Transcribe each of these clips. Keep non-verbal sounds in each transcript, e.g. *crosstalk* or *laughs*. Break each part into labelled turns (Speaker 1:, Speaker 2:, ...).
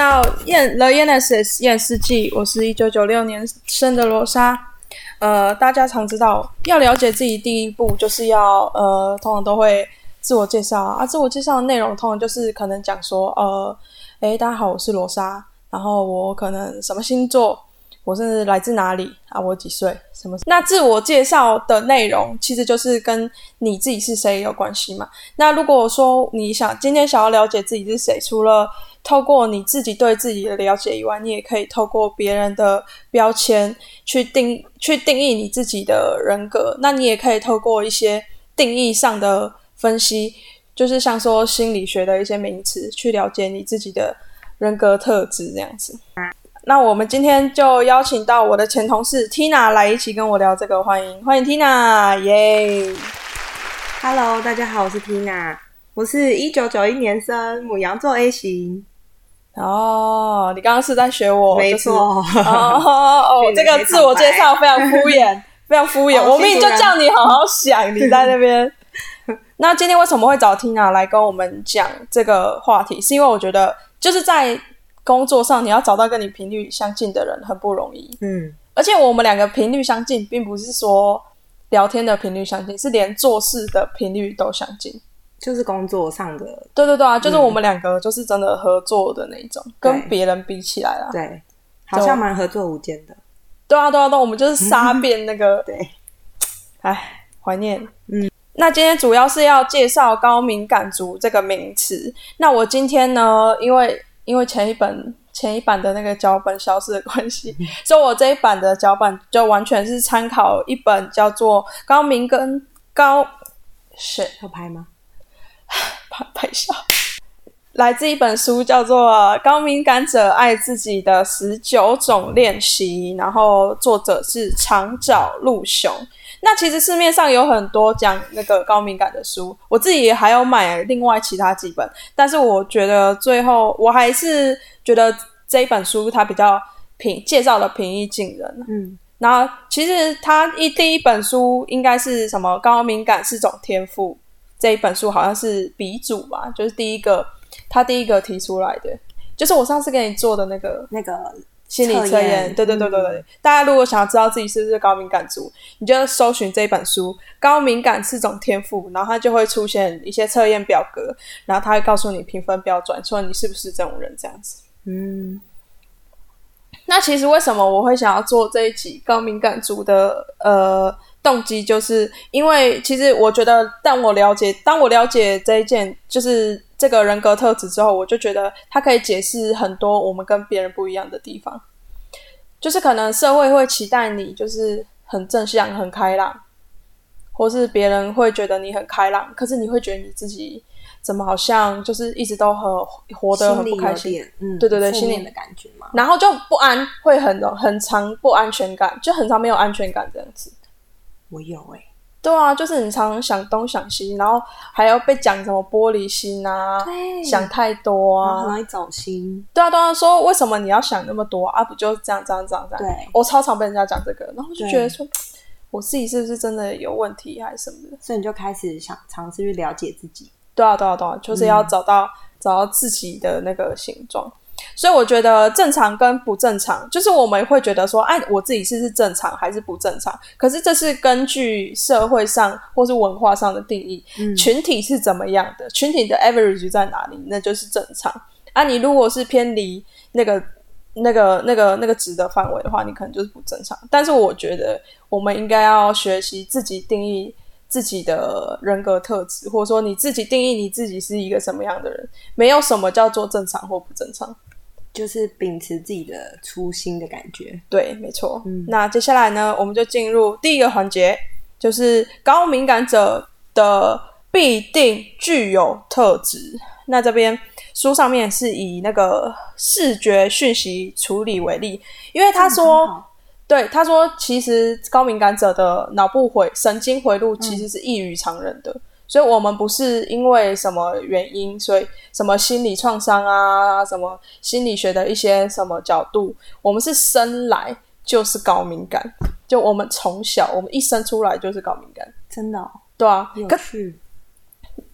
Speaker 1: 到验 The Genesis 验世纪，我是一九九六年生的罗莎。呃，大家常知道，要了解自己，第一步就是要呃，通常都会自我介绍啊。自我介绍的内容通常就是可能讲说，呃，诶，大家好，我是罗莎，然后我可能什么星座，我是来自哪里啊，我几岁，什么？那自我介绍的内容其实就是跟你自己是谁有关系嘛。那如果说你想今天想要了解自己是谁，除了透过你自己对自己的了解以外，你也可以透过别人的标签去定去定义你自己的人格。那你也可以透过一些定义上的分析，就是像说心理学的一些名词，去了解你自己的人格特质这样子。那我们今天就邀请到我的前同事 Tina 来一起跟我聊这个，欢迎欢迎 Tina，耶
Speaker 2: ！Hello，大家好，我是 Tina，我是一九九一年生，母羊座 A 型。
Speaker 1: 哦，你刚刚是在学我？
Speaker 2: 没错。哦
Speaker 1: 哦，*laughs* 这个自我介绍非常敷衍，*laughs* 非常敷衍。我明明就叫你好好想，你在那边。*laughs* 那今天为什么会找 Tina 来跟我们讲这个话题？是因为我觉得就是在工作上，你要找到跟你频率相近的人很不容易。嗯，而且我们两个频率相近，并不是说聊天的频率相近，是连做事的频率都相近。
Speaker 2: 就是工作上的，
Speaker 1: 对对对啊，就是我们两个就是真的合作的那种，跟别人比起来啦，
Speaker 2: 对，好像蛮合作无间的。
Speaker 1: 对啊对啊对，我们就是杀 *laughs* 遍那个，
Speaker 2: 对，
Speaker 1: 哎，怀念。嗯，那今天主要是要介绍高敏感族这个名词。那我今天呢，因为因为前一本前一版的那个脚本消失的关系，*laughs* 所以我这一版的脚本就完全是参考一本叫做《高明跟高》，是
Speaker 2: 要拍吗？
Speaker 1: 拍拍笑，来自一本书，叫做《高敏感者爱自己的十九种练习》，然后作者是长沼鹿雄。那其实市面上有很多讲那个高敏感的书，我自己还有买另外其他几本，但是我觉得最后我还是觉得这一本书它比较平，介绍的平易近人。嗯，然后其实它一第一本书应该是什么？高敏感是种天赋。这一本书好像是鼻祖吧，就是第一个，他第一个提出来的，就是我上次给你做的那个
Speaker 2: 那个
Speaker 1: 心理测验。对对对对对，大家如果想要知道自己是不是高敏感族，你就搜寻这本书《高敏感是种天赋》，然后它就会出现一些测验表格，然后它会告诉你评分标准，说你是不是这种人这样子。嗯，那其实为什么我会想要做这一集高敏感族的呃？动机就是因为，其实我觉得，当我了解，当我了解这一件，就是这个人格特质之后，我就觉得它可以解释很多我们跟别人不一样的地方。就是可能社会会期待你就是很正向、很开朗，或是别人会觉得你很开朗，可是你会觉得你自己怎么好像就是一直都很活得很不开心，
Speaker 2: 嗯，
Speaker 1: 对对对，
Speaker 2: 心里的感觉嘛，
Speaker 1: 然后就不安，会很很长不安全感，就很长没有安全感这样子。
Speaker 2: 我有哎，
Speaker 1: 对啊，就是你常常想东想西，然后还要被讲什么玻璃心啊，想太多啊，
Speaker 2: 很容易走心。
Speaker 1: 对啊，对啊，说为什么你要想那么多啊？不就这样这样这样这样？
Speaker 2: 对，
Speaker 1: 我超常被人家讲这个，然后就觉得说，我自己是不是真的有问题还是什么的？
Speaker 2: 所以你就开始想尝试去了解自己。
Speaker 1: 对啊，对啊，对啊，就是要找到找到自己的那个形状。所以我觉得正常跟不正常，就是我们会觉得说，哎，我自己是是正常还是不正常？可是这是根据社会上或是文化上的定义，群体是怎么样的，群体的 average 在哪里，那就是正常。啊，你如果是偏离那个、那个、那个、那个值的范围的话，你可能就是不正常。但是我觉得我们应该要学习自己定义自己的人格特质，或者说你自己定义你自己是一个什么样的人，没有什么叫做正常或不正常。
Speaker 2: 就是秉持自己的初心的感觉，
Speaker 1: 对，没错。嗯，那接下来呢，我们就进入第一个环节，就是高敏感者的必定具有特质。那这边书上面是以那个视觉讯息处理为例，因为他说，对，他说其实高敏感者的脑部回神经回路其实是异于常人的。所以，我们不是因为什么原因，所以什么心理创伤啊，什么心理学的一些什么角度，我们是生来就是高敏感。就我们从小，我们一生出来就是高敏感，
Speaker 2: 真的，
Speaker 1: 对啊。
Speaker 2: 可是，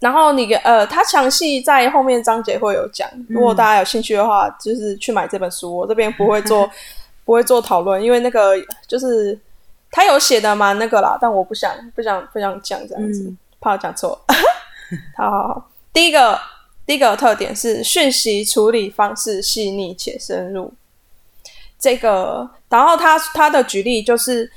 Speaker 1: 然后你呃，他详细在后面章节会有讲，如果大家有兴趣的话，就是去买这本书。我这边不会做 *laughs* 不会做讨论，因为那个就是他有写的蛮那个啦，但我不想不想不想讲这样子，怕我讲错。*laughs* 好好好，第一个第一个特点是讯息处理方式细腻且深入。这个，然后他他的举例就是，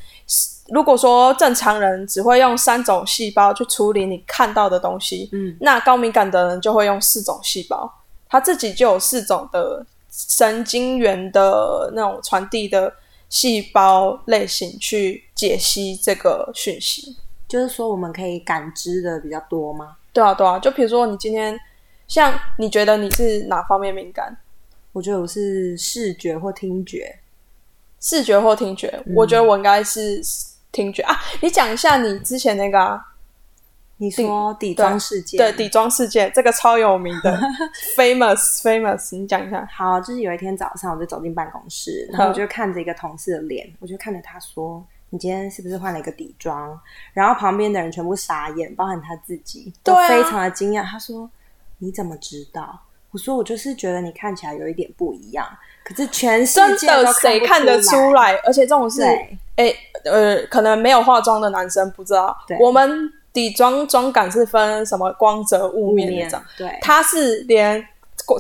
Speaker 1: 如果说正常人只会用三种细胞去处理你看到的东西，嗯，那高敏感的人就会用四种细胞，他自己就有四种的神经元的那种传递的细胞类型去解析这个讯息。
Speaker 2: 就是说，我们可以感知的比较多吗？
Speaker 1: 对啊，对啊。就比如说，你今天像你觉得你是哪方面敏感？
Speaker 2: 我觉得我是视觉或听觉，
Speaker 1: 视觉或听觉。我觉得我应该是听觉啊。你讲一下你之前那个，
Speaker 2: 你说底妆事件，
Speaker 1: 对底妆事件，这个超有名的，*laughs* famous famous。你讲一下。
Speaker 2: 好，就是有一天早上，我就走进办公室，然后我就看着一个同事的脸，我就看着他说：“你今天是不是换了一个底妆？”然后旁边的人全部傻眼，包含他自己，都非常的惊讶。他说：“你怎么知道？”我说我就是觉得你看起来有一点不一样，可是全世界都
Speaker 1: 谁看得出来？而且这种是，哎，呃，可能没有化妆的男生不知道。我们底妆妆感是分什么光泽、雾面那种，
Speaker 2: 对，
Speaker 1: 它是连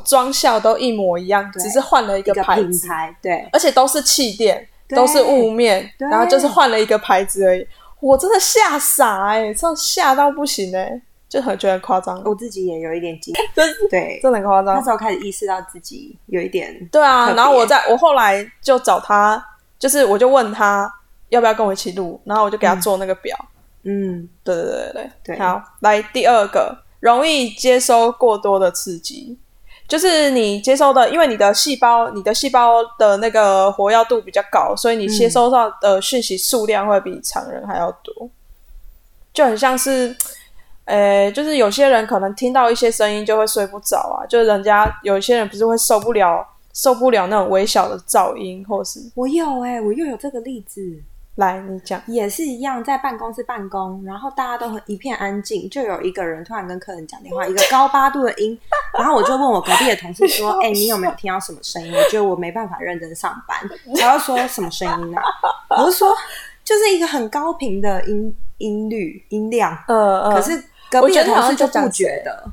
Speaker 1: 妆效都一模一样，只是换了一个牌子，
Speaker 2: 对，
Speaker 1: 而且都是气垫，都是雾面，然后就是换了一个牌子而已。我真的吓傻哎，这吓到不行哎。就很觉得夸张，
Speaker 2: 我自己也有一点惊，*laughs* 对，
Speaker 1: 真的很夸张。
Speaker 2: 那时候开始意识到自己有一点，
Speaker 1: 对啊。然后我在我后来就找他，就是我就问他要不要跟我一起录，然后我就给他做那个表。嗯，对对对对对。好，来第二个，容易接收过多的刺激，就是你接收的，因为你的细胞，你的细胞的那个活跃度比较高，所以你接收到的讯息数量会比常人还要多，就很像是。诶，就是有些人可能听到一些声音就会睡不着啊，就人家有些人不是会受不了受不了那种微小的噪音，或是
Speaker 2: 我有诶，我又有这个例子，
Speaker 1: 来你讲，
Speaker 2: 也是一样，在办公室办公，然后大家都很一片安静，就有一个人突然跟客人讲电话，一个高八度的音，然后我就问我隔壁的同事说，*laughs* 哎，你有没有听到什么声音？我觉得我没办法认真上班，他要说什么声音呢？我就说就是一个很高频的音音律音量，呃呃，可是。隔壁的同事就不觉得，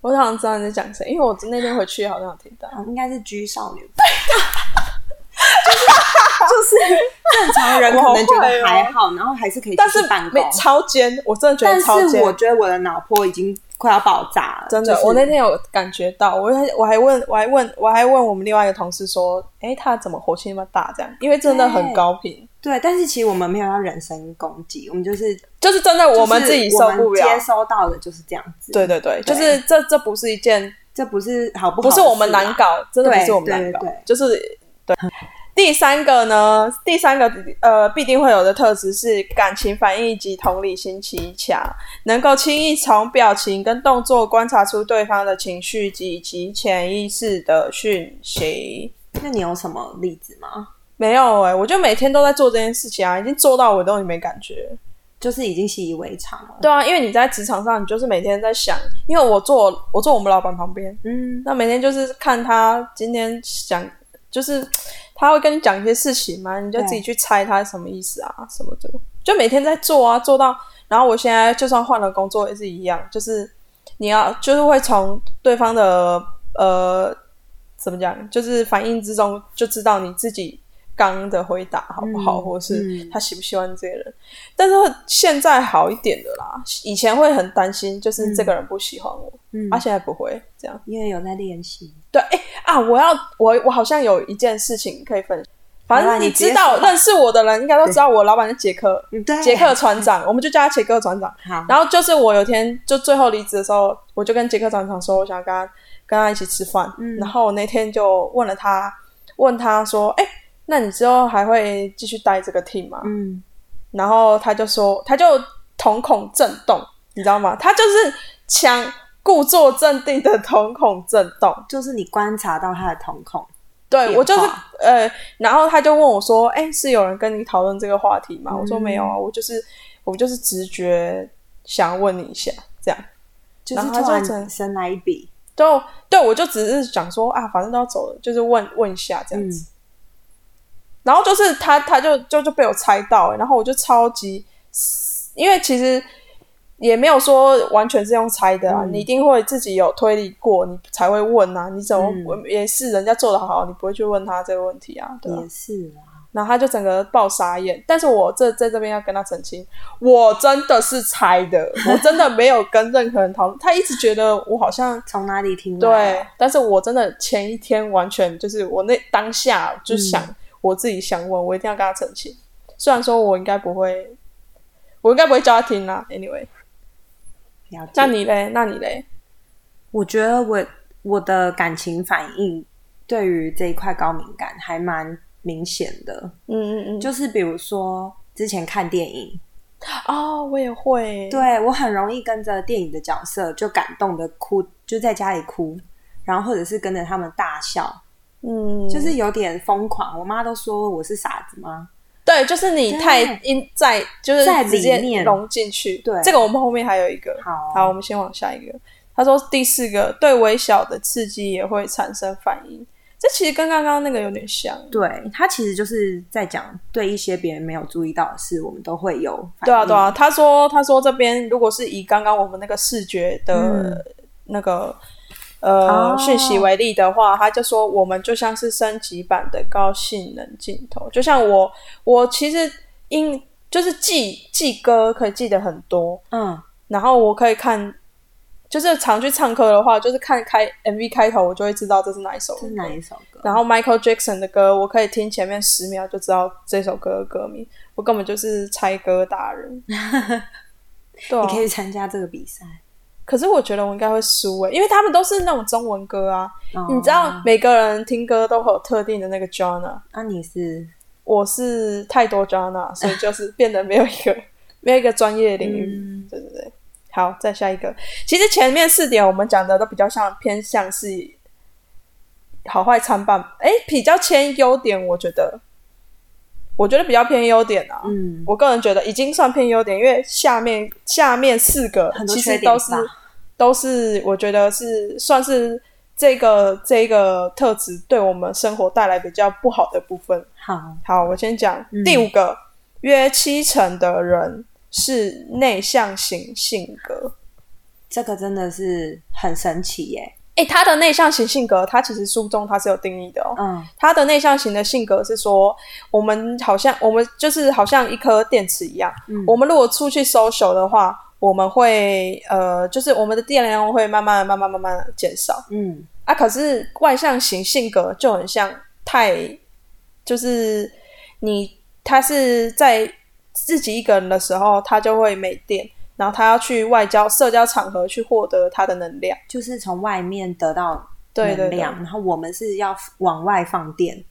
Speaker 1: 我好像知道你在讲谁，因为我那天回去好像有听到，
Speaker 2: 应该是 G 少女，就 *laughs* 是就是 *laughs* 正常人可能觉得还好，然后还是可以
Speaker 1: 但是
Speaker 2: 办公
Speaker 1: 超尖，我真的觉得超尖，
Speaker 2: 但是我觉得我的脑波已经快要爆炸了，
Speaker 1: 真的，我那天有感觉到，我还我还问我还问我还问我们另外一个同事说，哎，他怎么火气那么大？这样，因为真的很高频。
Speaker 2: 对，但是其实我们没有要人身攻击，我们就是
Speaker 1: 就是真的，我们自己受不了，
Speaker 2: 接收到的就是这样子。
Speaker 1: 对对对，就是这这不是一件，
Speaker 2: 这不是好不好
Speaker 1: 不是我们难搞，真的不是我们难搞，就是对。第三个呢，第三个呃必定会有的特质是感情反应及同理心极强，能够轻易从表情跟动作观察出对方的情绪及其潜意识的讯息。
Speaker 2: 那你有什么例子吗？
Speaker 1: 没有哎，我就每天都在做这件事情啊，已经做到我都没感觉，
Speaker 2: 就是已经习以为常了。
Speaker 1: 对啊，因为你在职场上，你就是每天在想，因为我坐我坐我们老板旁边，嗯，那每天就是看他今天想，就是他会跟你讲一些事情嘛，你就自己去猜他什么意思啊什么的，就每天在做啊，做到，然后我现在就算换了工作也是一样，就是你要就是会从对方的呃怎么讲，就是反应之中就知道你自己。刚的回答好不好，或是他喜不喜欢这个人？但是现在好一点的啦，以前会很担心，就是这个人不喜欢我，嗯，他现在不会这样，
Speaker 2: 因为有在练习。
Speaker 1: 对，哎啊，我要我我好像有一件事情可以分享，反正你知道认识我的人应该都知道，我老板是杰克，杰克船长，*laughs* 我们就叫他杰克船长。
Speaker 2: 好，
Speaker 1: 然后就是我有天就最后离职的时候，我就跟杰克船长说，我想跟他跟他一起吃饭，嗯，然后我那天就问了他，问他说，哎。那你之后还会继续带这个 team 吗？嗯，然后他就说，他就瞳孔震动，你知道吗？他就是强故作镇定的瞳孔震动，
Speaker 2: 就是你观察到他的瞳孔。
Speaker 1: 对我就是呃，然后他就问我说：“哎，是有人跟你讨论这个话题吗？”我说：“没有啊，我就是我就是直觉想问你一下，这样。”
Speaker 2: 就是
Speaker 1: 然后他
Speaker 2: 突
Speaker 1: 就整
Speaker 2: 然生来一笔，
Speaker 1: 就对我就只是想说啊，反正都要走了，就是问问一下这样子。然后就是他，他就就就被我猜到、欸，然后我就超级，因为其实也没有说完全是用猜的啊，
Speaker 2: 嗯
Speaker 1: 你一定会自己有推理过，你才会问啊。你怎么、
Speaker 2: 嗯
Speaker 1: 也是人家做的好，你不会去问他这个问题啊？对啊
Speaker 2: 也。是啊。
Speaker 1: 然后他就整个爆傻眼，但是我这在这边要跟他澄清，我真的是猜的，我真的没有跟任何人讨论。他一直觉得我好像
Speaker 2: 从哪里听来
Speaker 1: 对，但是我真的前一天完全就是我那当下就想、
Speaker 2: 嗯
Speaker 1: 我自己想问，我一定要跟他澄清。虽然说我应该不会，我应该不会叫他听啦。Anyway，那你嘞？那你嘞？
Speaker 2: 我觉得我我的感情反应对于这一块高敏感还蛮明显的，
Speaker 1: 嗯嗯嗯，
Speaker 2: 就是比如说之前看电影，
Speaker 1: 哦，我也会，
Speaker 2: 对我很容易跟着电影的角色就感动的哭，就在家里哭，然后或者是跟着他们大笑，
Speaker 1: 嗯，
Speaker 2: 就是有点疯狂。我妈都说我是傻子吗？
Speaker 1: 对，就是你太因在就是
Speaker 2: 在
Speaker 1: 直接融进去。
Speaker 2: 对
Speaker 1: 这个我们后面还有一个。
Speaker 2: 好
Speaker 1: 好，我们先往下一个。他说第四个，对微小的刺激也会产生反应。这其实跟刚刚那个有点像。
Speaker 2: 对他其实就是在讲对一些别人没有注意到的事，我们都会有反应。
Speaker 1: 对啊，对啊。他说，他说这边如果是以刚刚我们那个视觉的
Speaker 2: 嗯
Speaker 1: 那个、呃
Speaker 2: 哦
Speaker 1: 讯息为例的话，他就说我们就像是升级版的高性能镜头，就像我，我其实因就是记记歌可以记得很多，
Speaker 2: 嗯，
Speaker 1: 然后我可以看，就是常去唱歌的话，就是看开 MV 开头，我就会知道这是哪一首歌。
Speaker 2: 这是哪一首歌？
Speaker 1: 然后 Michael Jackson 的歌，我可以听前面十秒就知道这首歌的歌名，我根本就是猜歌达人。*laughs* 对啊
Speaker 2: 你，可以参加这个比赛。
Speaker 1: 可是我觉得我应该会输诶，因为他们都是那种中文歌啊。
Speaker 2: 哦
Speaker 1: 你知道，每个人听歌都会有特定的那个 genre，
Speaker 2: 那、你是
Speaker 1: 我是太多 genre，所以就是变得没有一个 *laughs* 没有一个专业领域。
Speaker 2: 嗯
Speaker 1: 对对对，好，再下一个。其实前面四点我们讲的都比较像偏向是好坏参半，哎，比较偏优点，我觉得，我觉得比较偏优点啊。
Speaker 2: 嗯，
Speaker 1: 我个人觉得已经算偏优点，因为下面下面四个其实都是
Speaker 2: 吧
Speaker 1: 都是我觉得是算是这个这个特质对我们生活带来比较不好的部分。
Speaker 2: 好，
Speaker 1: 好，我先讲、
Speaker 2: 嗯
Speaker 1: 第五个，约七成的人是内向型性格。
Speaker 2: 这个真的是很神奇耶。
Speaker 1: 诶，他的内向型性格，他其实书中他是有定义的哦。
Speaker 2: 嗯
Speaker 1: 他的内向型的性格是说，我们好像我们就是好像一颗电池一样，
Speaker 2: 嗯
Speaker 1: 我们如果出去 social 的话，我们会呃，就是我们的电量会慢慢慢慢慢慢减少
Speaker 2: 嗯
Speaker 1: 啊。可是外向型性格就很像太，就是你他是在自己一个人的时候，他就会没电，然后他要去外交社交场合去获得他的能量。
Speaker 2: 就是从外面得到
Speaker 1: 对
Speaker 2: 能量，然后我们是要往外放电。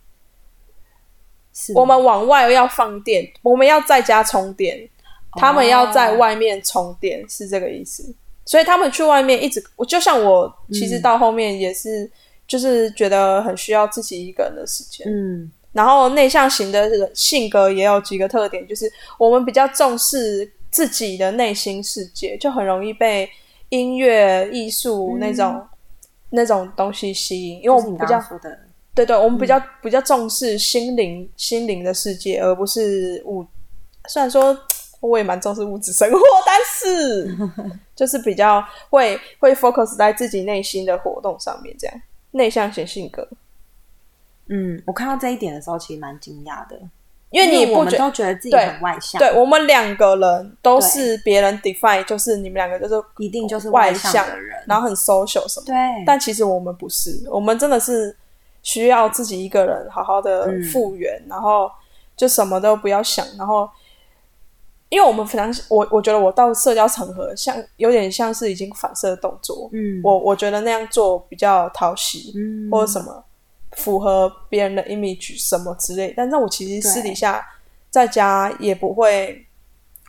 Speaker 2: 是
Speaker 1: 我们往外要放电，我们要在家充电，他们要在外面充电，是这个意思。所以他们去外面一直，我就像我，其实到后面也是，就是觉得很需要自己一个人的时间。
Speaker 2: 嗯
Speaker 1: 然后内向型的人性格也有几个特点，就是我们比较重视自己的内心世界，就很容易被音乐、艺术那种、那种东西吸引，因为我们比较对对，我们比较、比较重视心灵心灵的世界，而不是物。虽然说我也蛮重视物质生活，*laughs* 但是 *laughs* 就是比较会会 focus 在自己内心的活动上面，这样内向型性格。
Speaker 2: 嗯，我看到这一点的时候，其实蛮惊讶的，
Speaker 1: 因为你
Speaker 2: 我们
Speaker 1: 不觉
Speaker 2: 都觉得自己很外向，
Speaker 1: 对我们两个人都是别人 define，就是你们两个就是
Speaker 2: 一定就是
Speaker 1: 外
Speaker 2: 向的人，
Speaker 1: 然后很 social 什么。
Speaker 2: 对，
Speaker 1: 但其实我们不是，我们真的是需要自己一个人好好的
Speaker 2: 嗯
Speaker 1: 复原，然后就什么都不要想，然后因为我们非常我我觉得我到社交场合像有点像是已经反射动作，
Speaker 2: 嗯，
Speaker 1: 我我觉得那样做比较讨喜，
Speaker 2: 嗯
Speaker 1: 或者什么符合别人的 image 什么之类，但是我其实私底下在家也不会。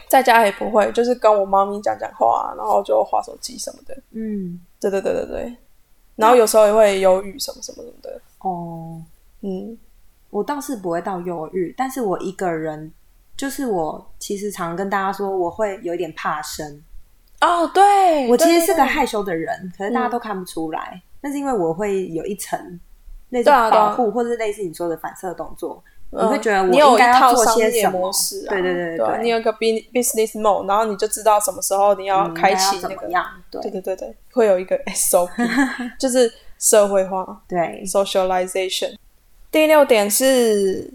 Speaker 1: 在家也不会，就是跟我猫咪讲讲话、然后就划手机什么的。
Speaker 2: 嗯
Speaker 1: 对对对对对，然后有时候也会忧郁什么什么什么的，
Speaker 2: 哦，
Speaker 1: 嗯，
Speaker 2: 我倒是不会到忧郁，但是我一个人，就是我其实常跟大家说，我会有一点怕生，
Speaker 1: 哦，对，
Speaker 2: 我其实是个害羞的人，可是大家都看不出来。那、是因为我会有一层那种保护，或者是类似你说的反射动作，
Speaker 1: 嗯
Speaker 2: 你会觉得我
Speaker 1: 有一
Speaker 2: 应该要做些什么
Speaker 1: 模式、啊，
Speaker 2: 对对对
Speaker 1: 对你有一个 bus- business mode，然后你就知道什么时候你要
Speaker 2: 嗯
Speaker 1: 开启那个，
Speaker 2: 对。
Speaker 1: 对对对，会有一个 *laughs* SOP，就是社会化
Speaker 2: 对。
Speaker 1: socialization。第六点是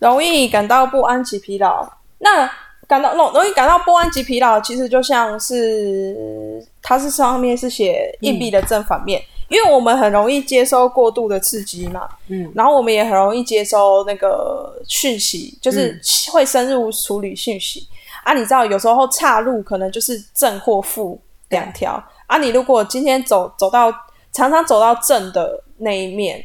Speaker 1: 容易感到不安及疲劳。那感到容容易感到不安及疲劳，其实就像是它是上面是写硬币的正反面，因为我们很容易接收过度的刺激嘛，
Speaker 2: 嗯，
Speaker 1: 然后我们也很容易接收那个讯息，就是会深入处理讯息、啊。你知道，有时候岔路可能就是正或负两条啊。你如果今天走走到常常走到正的那一面，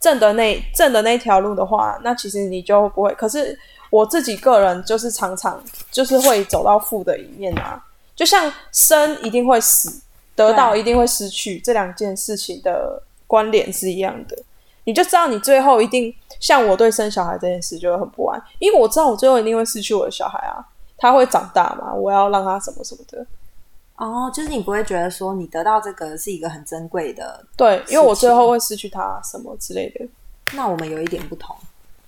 Speaker 1: 正的那正的那条路的话，那其实你就不会。可是我自己个人就是常常就是会走到负的一面啊，就像生一定会死，得到一定会失去，这两件事情的关联是一样的。你就知道你最后一定像我对生小孩这件事就会很不安，因为我知道我最后一定会失去我的小孩啊，他会长大嘛，我要让他什么什么的。
Speaker 2: 哦，就是你不会觉得说你得到这个是一个很珍贵的，
Speaker 1: 对，因为我最后会失去它什么之类的。
Speaker 2: 那我们有一点不同，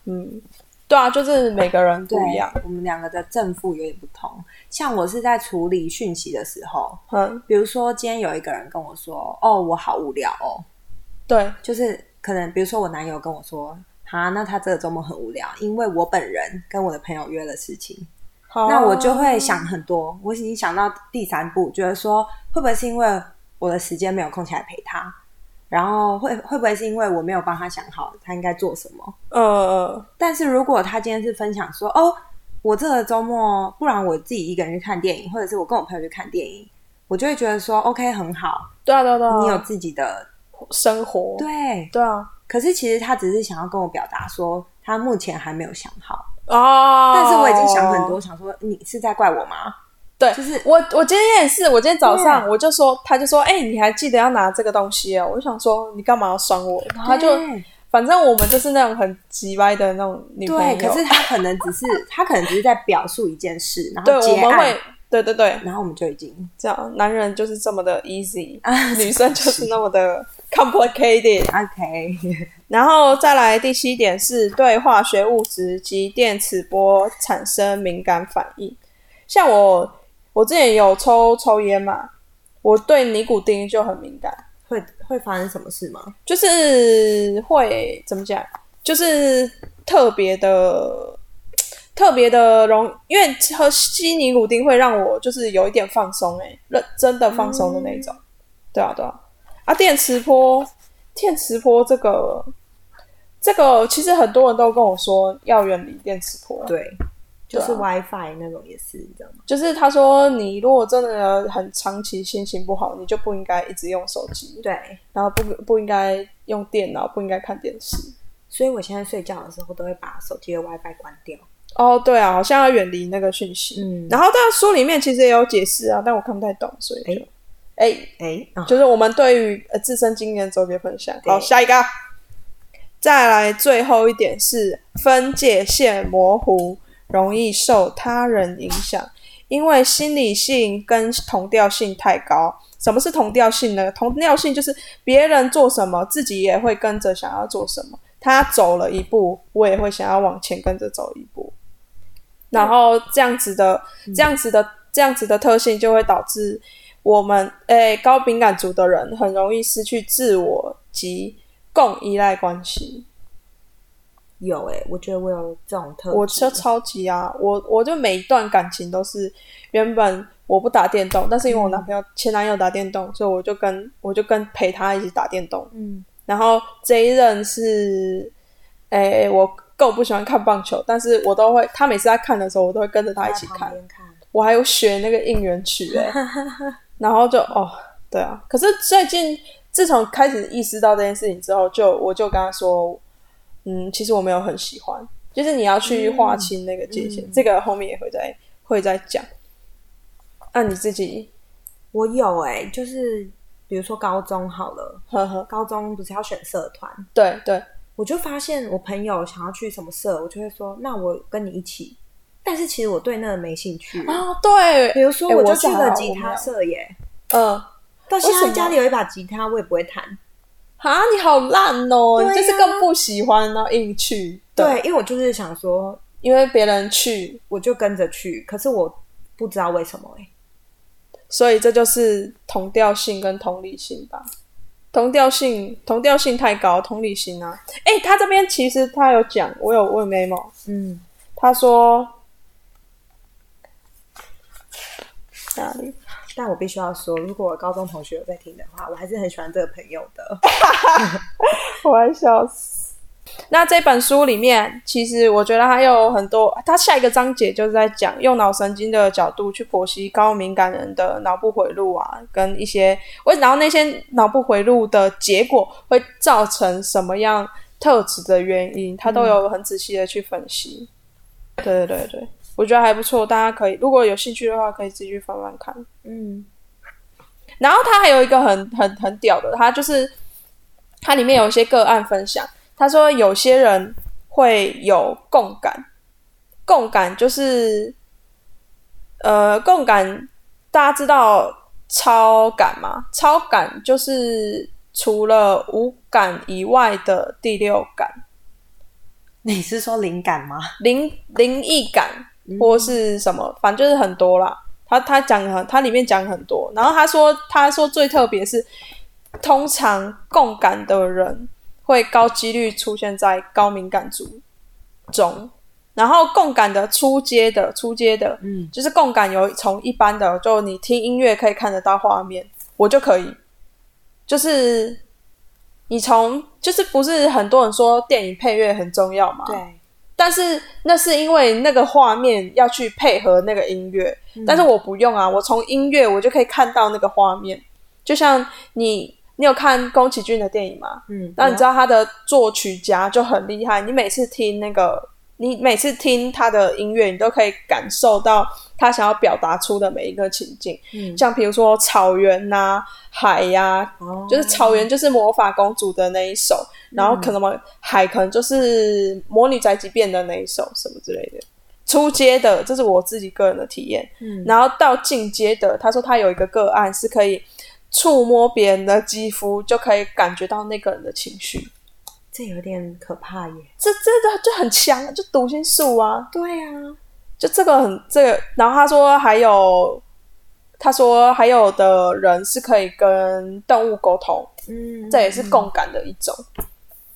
Speaker 1: 嗯，对啊，就是每个人不一样。，
Speaker 2: 我们两个的正负有点不同。像我是在处理讯息的时候，
Speaker 1: 嗯，
Speaker 2: 比如说今天有一个人跟我说：“哦，我好无聊哦。
Speaker 1: 对，”
Speaker 2: 就是可能比如说我男友跟我说：“啊，那他这个周末很无聊，因为我本人跟我的朋友约了事情。”
Speaker 1: 好
Speaker 2: 那我就会想很多，我已经想到第三步，觉得说会不会是因为我的时间没有空起来陪他，然后会会不会是因为我没有帮他想好他应该做什么？
Speaker 1: 呃，
Speaker 2: 但是如果他今天是分享说，哦，我这个周末，不然我自己一个人去看电影，或者是我跟我朋友去看电影，我就会觉得说，OK，很好，
Speaker 1: 对啊，对啊，对啊，
Speaker 2: 你有自己的
Speaker 1: 生活，
Speaker 2: 对。
Speaker 1: 对。啊，
Speaker 2: 可是其实他只是想要跟我表达说，他目前还没有想好，
Speaker 1: 哦，
Speaker 2: 但是我已经想很多，想说你是在怪我吗？
Speaker 1: 对，
Speaker 2: 就是
Speaker 1: 我，我今天也是，我今天早上我就说，他就说，哎、你还记得要拿这个东西哦？我就想说，你干嘛要酸我？然后他就，反正我们就是那种很急歪的那种女朋友，
Speaker 2: 对，可是他可能只是 *laughs* 他可能只是在表述一件事，然后结案
Speaker 1: 我们会，，对对对，
Speaker 2: 然后我们就已经
Speaker 1: 这样，男人就是这么的 easy，、
Speaker 2: 啊
Speaker 1: 女生就是。那么的 complicated。
Speaker 2: OK，*laughs*
Speaker 1: 然后再来第七点是对化学物质及电磁波产生敏感反应。像我，我之前有抽抽烟嘛，我对尼古丁就很敏感，
Speaker 2: 会会发生什么事吗？
Speaker 1: 就是会怎么讲，就是特别的。特别的容，因为喝吸尼古丁会让我就是有一点放松、欸，认真的放松的那种。对啊，对啊。啊，电磁波，电磁波这个，这个其实很多人都跟我说要远离电磁波。
Speaker 2: 对，就是 WiFi 那种也是，你知道吗？
Speaker 1: 就是他说，你如果真的很长期心情不好，你就不应该一直用手机，
Speaker 2: 对，
Speaker 1: 然后不不应该用电脑，不应该看电视。
Speaker 2: 所以我现在睡觉的时候都会把手机的 WiFi 关掉。
Speaker 1: 哦，对啊，好像要远离那个讯息。
Speaker 2: 嗯
Speaker 1: 然后在书里面其实也有解释啊，但我看不太懂，所以就哎、
Speaker 2: 哎，啊
Speaker 1: 就是我们对于呃自身经验做别分享。好，
Speaker 2: 对
Speaker 1: 下一个，再来最后一点是分界线模糊，容易受他人影响，因为心理性跟同调性太高。什么是同调性呢？同调性就是别人做什么，自己也会跟着想要做什么。他走了一步，我也会想要往前跟着走一步。然后这样子的、这样子的、这样子的特性，就会导致我们诶、高敏感族的人很容易失去自我及共依赖关系。
Speaker 2: 有哎、我觉得我有这种特。
Speaker 1: 我就超级啊，我我就每一段感情都是原本我不打电动，但是因为我男朋友、前男友打电动，所以我就跟我就跟陪他一起打电动。
Speaker 2: 嗯，
Speaker 1: 然后这一任是，诶、我够不喜欢看棒球，但是我都会，他每次在看的时候，我都会跟着他一起看。我还有学那个应援曲哎、*laughs* 然后就哦，对啊。可是最近自从开始意识到这件事情之后，就我就跟他说，嗯，其实我没有很喜欢，就是你要去划清那个界限，这个后面也会再会再讲。那、你自己，
Speaker 2: 我有哎、就是比如说高中好了，
Speaker 1: 呵呵，
Speaker 2: 高中不是要选社团，
Speaker 1: 对对，
Speaker 2: 我就发现我朋友想要去什么社，我就会说，那我跟你一起。但是其实我对那个没兴趣。
Speaker 1: 啊，对，
Speaker 2: 比如说，
Speaker 1: 哎
Speaker 2: 我就去
Speaker 1: 我是还
Speaker 2: 个吉他社耶，
Speaker 1: 嗯，
Speaker 2: 到现在家里有一把吉他，我也不会弹。
Speaker 1: 啊，你好烂哦，你就是更不喜欢，然后硬去，
Speaker 2: 对，，因为我就是想说，
Speaker 1: 因为别人去，
Speaker 2: 我就跟着去，可是我不知道为什么哎。
Speaker 1: 所以这就是同调性跟同理心吧。同调性，同调性太高，同理心啊。哎，他这边其实他有讲，我有我有 memo，
Speaker 2: 嗯，
Speaker 1: 他说
Speaker 2: 但我必须要说，如果我高中同学有在听的话，我还是很喜欢这个朋友的。
Speaker 1: 我要笑死。那这本书里面，其实我觉得还有很多，它下一个章节就是在讲用脑神经的角度去剖析高敏感人的脑部回路啊，跟一些为然后那些脑部回路的结果会造成什么样特质的原因，它都有很仔细的去分析。对对对对，我觉得还不错，大家可以如果有兴趣的话，可以自己去翻翻看。
Speaker 2: 嗯
Speaker 1: 然后它还有一个很很很屌的，它就是它里面有一些个案分享。他说有些人会有共感，共感就是呃共感，大家知道超感吗？超感就是除了五感以外的第六感，
Speaker 2: 你是说灵感吗？
Speaker 1: 灵灵异感或是什么，反正就是很多啦。他他讲很，他里面讲很多。然后他说，他说最特别是，通常共感的人会高几率出现在高敏感族中。然后共感的初阶的初阶的，
Speaker 2: 嗯
Speaker 1: 就是共感有从一般的，就你听音乐可以看得到画面，我就可以。就是你从就是不是很多人说电影配乐很重要嘛？
Speaker 2: 对，
Speaker 1: 但是那是因为那个画面要去配合那个音乐，但是我不用啊，我从音乐我就可以看到那个画面。就像你，你有看宫崎骏的电影吗？
Speaker 2: 嗯，
Speaker 1: 那你知道他的作曲家就很厉害，你每次听那个，你每次听他的音乐，你都可以感受到他想要表达出的每一个情境。
Speaker 2: 嗯
Speaker 1: 像比如说草原呐、海呀、
Speaker 2: 哦
Speaker 1: 就是草原就是魔法公主的那一首，然后可能海可能就是魔女宅急便的那一首什么之类的。初阶的，这是我自己个人的体验。
Speaker 2: 嗯
Speaker 1: 然后到进阶的，他说他有一个个案是可以触摸别人的肌肤，就可以感觉到那个人的情绪。
Speaker 2: 这有点可怕耶。
Speaker 1: 这这这就很强，就读心术啊，
Speaker 2: 对啊，
Speaker 1: 就这个很这个。然后他说还有，他说还有的人是可以跟动物沟通，
Speaker 2: 嗯，
Speaker 1: 这也是共感的一种，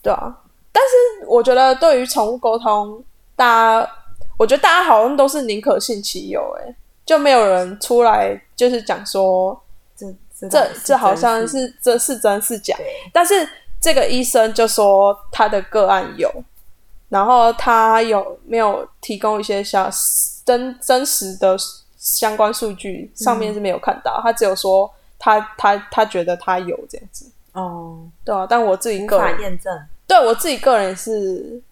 Speaker 1: 对啊。但是我觉得对于宠物沟通，大家我觉得大家好像都是宁可信其有、哎，就没有人出来就是讲说
Speaker 2: 这这
Speaker 1: 这好像是这是真是假。但是这个医生就说他的个案有，然后他有没有提供一些像真真实的相关数据，上面是没有看到，他只有说他他他觉得他有这样子，
Speaker 2: 哦，
Speaker 1: 对啊，但我自己个人
Speaker 2: 验证，
Speaker 1: 对我自己个人是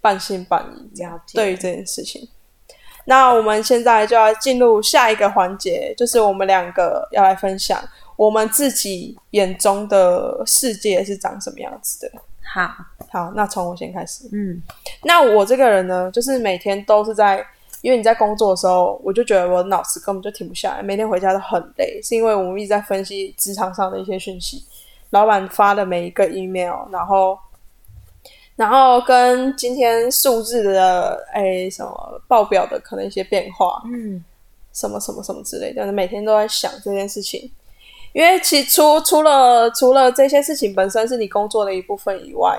Speaker 1: 半信半疑
Speaker 2: 了解。
Speaker 1: 对于这件事情。那我们现在就要进入下一个环节，就是我们两个要来分享我们自己眼中的世界是长什么样子的。
Speaker 2: 好，
Speaker 1: 好，那从我先开始。
Speaker 2: 嗯
Speaker 1: 那我这个人呢，就是每天都是在，因为你在工作的时候，我就觉得我脑子根本就停不下来，每天回家都很累，是因为我们一直在分析职场上的一些讯息，老板发的每一个 email，然后，然后跟今天数字的哎什么报表的可能一些变化，
Speaker 2: 嗯
Speaker 1: 什么什么什么之类的，每天都在想这件事情。因为其除除了除了这些事情本身是你工作的一部分以外，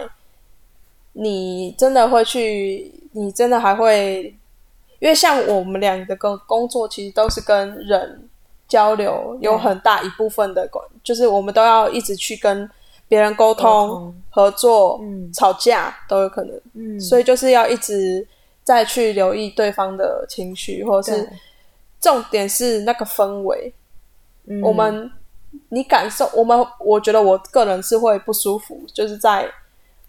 Speaker 1: 你真的会去，你真的还会，因为像我们两个工工作其实都是跟人交流，有很大一部分的关，就是我们都要一直去跟别人沟通、
Speaker 2: 沟通
Speaker 1: 合作、
Speaker 2: 嗯
Speaker 1: 吵架都有可能。
Speaker 2: 嗯，
Speaker 1: 所以就是要一直再去留意对方的情绪，或者是重点是那个氛围。
Speaker 2: 嗯
Speaker 1: 我们你感受我们，我觉得我个人是会不舒服，就是在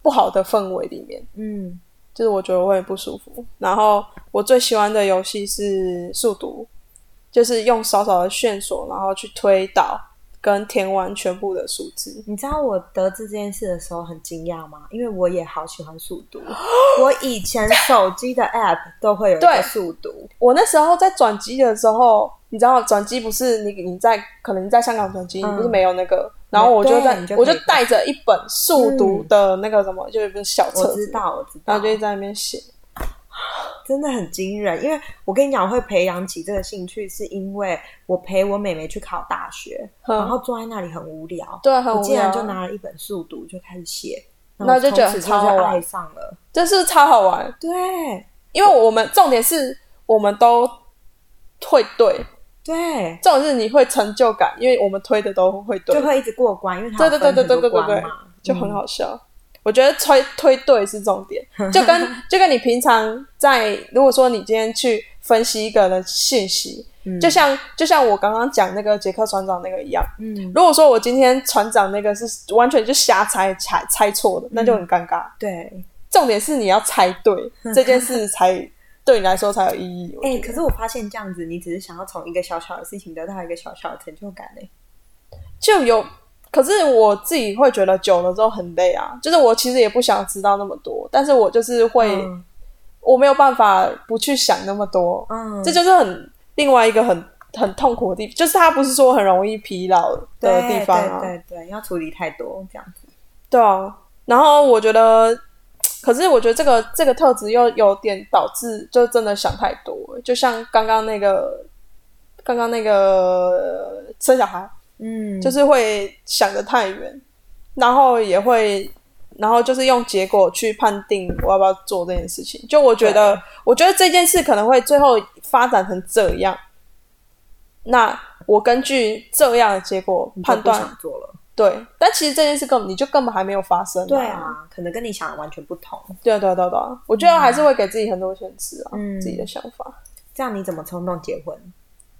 Speaker 1: 不好的氛围里面，
Speaker 2: 嗯
Speaker 1: 就是我觉得会不舒服。然后我最喜欢的游戏是速读，就是用少少的线索，然后去推导跟填完全部的数字。
Speaker 2: 你知道我得知这件事的时候很惊讶吗？因为我也好喜欢速读，*gasps* 我以前手机的 App 都会有一
Speaker 1: 对
Speaker 2: 个速读，
Speaker 1: 我那时候在转机的时候，你知道转机不是你你在可能你在香港转机，
Speaker 2: 嗯。
Speaker 1: 你不是没有那个，然后我就在
Speaker 2: 就
Speaker 1: 我就带着一本速读的那个什么，就是小册子，
Speaker 2: 我知道，我知道。
Speaker 1: 然后就在那边写。
Speaker 2: 真的很惊人。因为我跟你讲，我会培养起这个兴趣，是因为我陪我妹妹去考大学，
Speaker 1: 嗯。
Speaker 2: 然后坐在那里很无聊，
Speaker 1: 对很无聊。
Speaker 2: 我竟然就拿了一本速读就开始写，然后
Speaker 1: 那就觉得超好玩。
Speaker 2: 爱上了。
Speaker 1: 这是超好玩，
Speaker 2: 对。
Speaker 1: 因为我们重点是我们都会对，
Speaker 2: 对，
Speaker 1: 这种是你会成就感，因为我们推的都会对，
Speaker 2: 就会一直过关，因为它
Speaker 1: 对对对对对对对对
Speaker 2: 嘛，
Speaker 1: 就很好笑。我觉得推推对是重点，*laughs* 就跟就跟你平常在如果说你今天去分析一个人的信息，
Speaker 2: 嗯。
Speaker 1: 就像就像我刚刚讲那个杰克船长那个一样，
Speaker 2: 嗯，
Speaker 1: 如果说我今天船长那个是完全就瞎猜猜猜错的，那就很尴尬。
Speaker 2: 对。
Speaker 1: 重点是你要猜对 *laughs* 这件事才对你来说才有意义。我
Speaker 2: 哎、可是我发现这样子，你只是想要从一个小小的事情得到一个小小的成就感呢、
Speaker 1: 就有，可是我自己会觉得久了之后很累啊。就是我其实也不想知道那么多，但是我就是会，
Speaker 2: 嗯
Speaker 1: 我没有办法不去想那么多，
Speaker 2: 嗯，
Speaker 1: 这就是很另外一个很很痛苦的地方，就是它不是说很容易疲劳的地方啊。
Speaker 2: 对对对，要处理太多这样子。
Speaker 1: 对啊，然后我觉得，可是我觉得这个这个特质又有点导致，就真的想太多，就像刚刚那个，刚刚那个生小孩，
Speaker 2: 嗯，
Speaker 1: 就是会想得太远，然后也会，然后就是用结果去判定我要不要做这件事情。就我觉得，我觉得这件事可能会最后发展成这样，那我根据这样的结果判断
Speaker 2: 想做了。
Speaker 1: 对，但其实这件事根本你就根本还没有发生、
Speaker 2: 对，啊，可能跟你想的完全不同。
Speaker 1: 对啊对啊对啊对啊，我觉得还是会给自己很多限制啊，
Speaker 2: 嗯
Speaker 1: 自己的想法。
Speaker 2: 这样你怎么冲动结婚？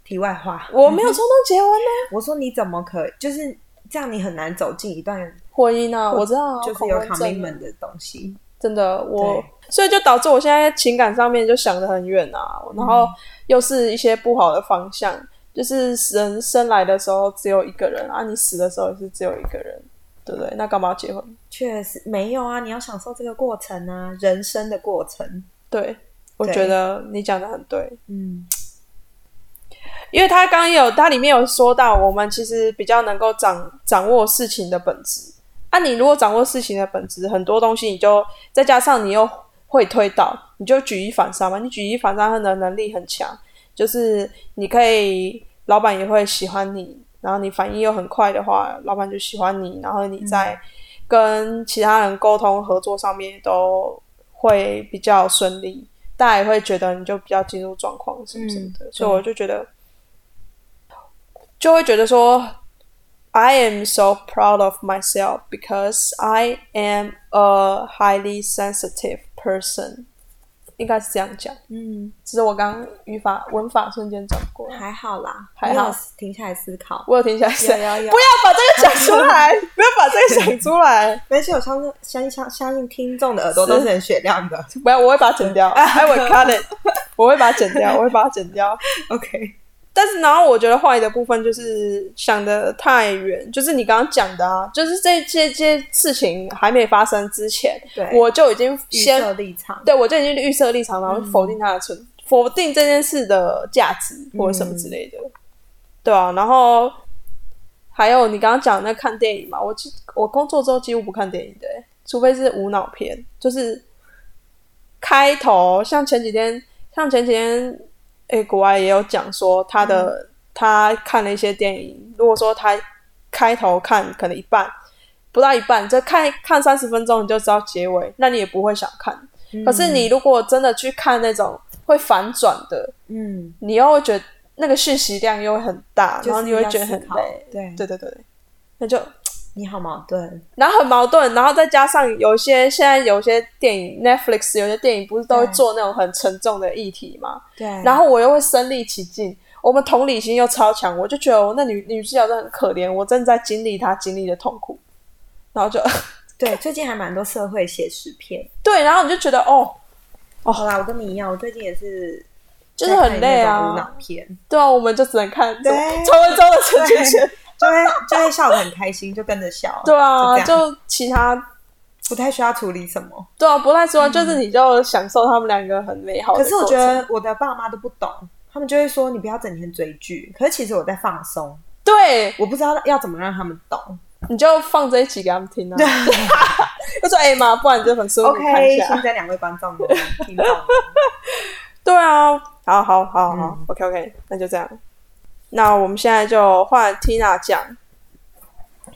Speaker 2: 题外话，
Speaker 1: 我没有冲动结婚呢，*laughs*
Speaker 2: 我说你怎么可以？就是这样，你很难走进一段
Speaker 1: 婚姻啊，我知道啊，
Speaker 2: 就是有
Speaker 1: 恐婚症
Speaker 2: commitment 的东西。
Speaker 1: 真的，我所以就导致我现在情感上面就想得很远啊，然后又是一些不好的方向，就是人生来的时候只有一个人啊，你死的时候也是只有一个人，对不对？那干嘛要结婚？
Speaker 2: 确实没有啊，你要享受这个过程啊，人生的过程。
Speaker 1: 对，我觉得你讲的很对，
Speaker 2: 嗯，
Speaker 1: 因为他刚刚有，他里面有说到，我们其实比较能够掌掌握事情的本质。啊，你如果掌握事情的本质，很多东西你就再加上你又会推导，你就举一反三嘛。你举一反三他的能力很强，就是你可以，老板也会喜欢你，然后你反应又很快的话，老板就喜欢你，然后你在跟其他人沟通合作上面都会比较顺利，大家也会觉得你就比较进入状况什么什么的，
Speaker 2: 嗯
Speaker 1: 所以我就觉得。就会觉得说，I am so proud of myself because I am a highly sensitive person，应该是这样讲。
Speaker 2: 嗯，
Speaker 1: 只是我刚刚语法文法瞬间转过来，
Speaker 2: 还好啦，
Speaker 1: 还好
Speaker 2: 停下来思考。
Speaker 1: 我有停下来想，
Speaker 2: 有有有
Speaker 1: 不要把这个讲出来，*laughs* 不要把这个讲出来，
Speaker 2: 没事，我相信相信相相信听众的耳朵都是很雪亮的。
Speaker 1: 不要，我会把它剪掉，I will cut it，我会把它剪掉，我会把它剪掉。*laughs*
Speaker 2: OK，
Speaker 1: 但是，然后我觉得坏的部分就是想的太远，就是你刚刚讲的啊，就是这些这些事情还没发生之前，
Speaker 2: 对。
Speaker 1: 我就已经
Speaker 2: 预
Speaker 1: 先
Speaker 2: 设立场。
Speaker 1: 对我就已经预设立场，然后否定它的存，否定这件事的价值或者什么之类的，对啊，然后还有你刚刚讲那看电影嘛，我几我工作之后几乎不看电影的、欸除非是无脑片，就是开头像前几天，像前几天，诶、国外也有讲说他的、他看了一些电影，如果说他开头看可能一半。不到一半，这看看三十分钟你就知道结尾，那你也不会想看。可是你如果真的去看那种会反转的，
Speaker 2: 嗯，
Speaker 1: 你又会觉得那个讯息量又会很大，然后你会觉得很累。
Speaker 2: 对
Speaker 1: 对对对，那就
Speaker 2: 你好矛盾。
Speaker 1: 然后很矛盾，然后再加上有些现在有些电影，Netflix 有些电影不是都会做那种很沉重的议题嘛？
Speaker 2: 对，
Speaker 1: 然后我又会身临其境，我们同理心又超强，我就觉得我那女女主角真的很可怜，我正在经历她经历的痛苦，然后就 *laughs* *laughs*
Speaker 2: 对，最近还蛮多社会写实片。
Speaker 1: 对，然后你就觉得哦，哦。
Speaker 2: 好啦，我跟你一样，我最近也是
Speaker 1: 就是很累啊。
Speaker 2: 脑，片，
Speaker 1: 对啊，我们就只能看
Speaker 2: 对。
Speaker 1: 陈文中的陈俊贤，
Speaker 2: 就会就会笑得很开心，就跟着笑。
Speaker 1: 对啊，
Speaker 2: 就
Speaker 1: 就其他
Speaker 2: 不太需要处理什么。
Speaker 1: 对啊，不太需要，就是你就享受他们两个很美好的
Speaker 2: 可是我。觉得我的爸妈都不懂，他们就会说你不要整天追剧。可是其实我在放松，
Speaker 1: 对，
Speaker 2: 我不知道要怎么让他们懂。
Speaker 1: 你就放在一起给他们听啊。*laughs* 就说哎妈，不然你就很舒服看
Speaker 2: OK，现。在两位观众们听懂了。*laughs*
Speaker 1: 对啊，好好好好、
Speaker 2: 嗯
Speaker 1: o k OK，那就这样。那我们现在就换 Tina 讲，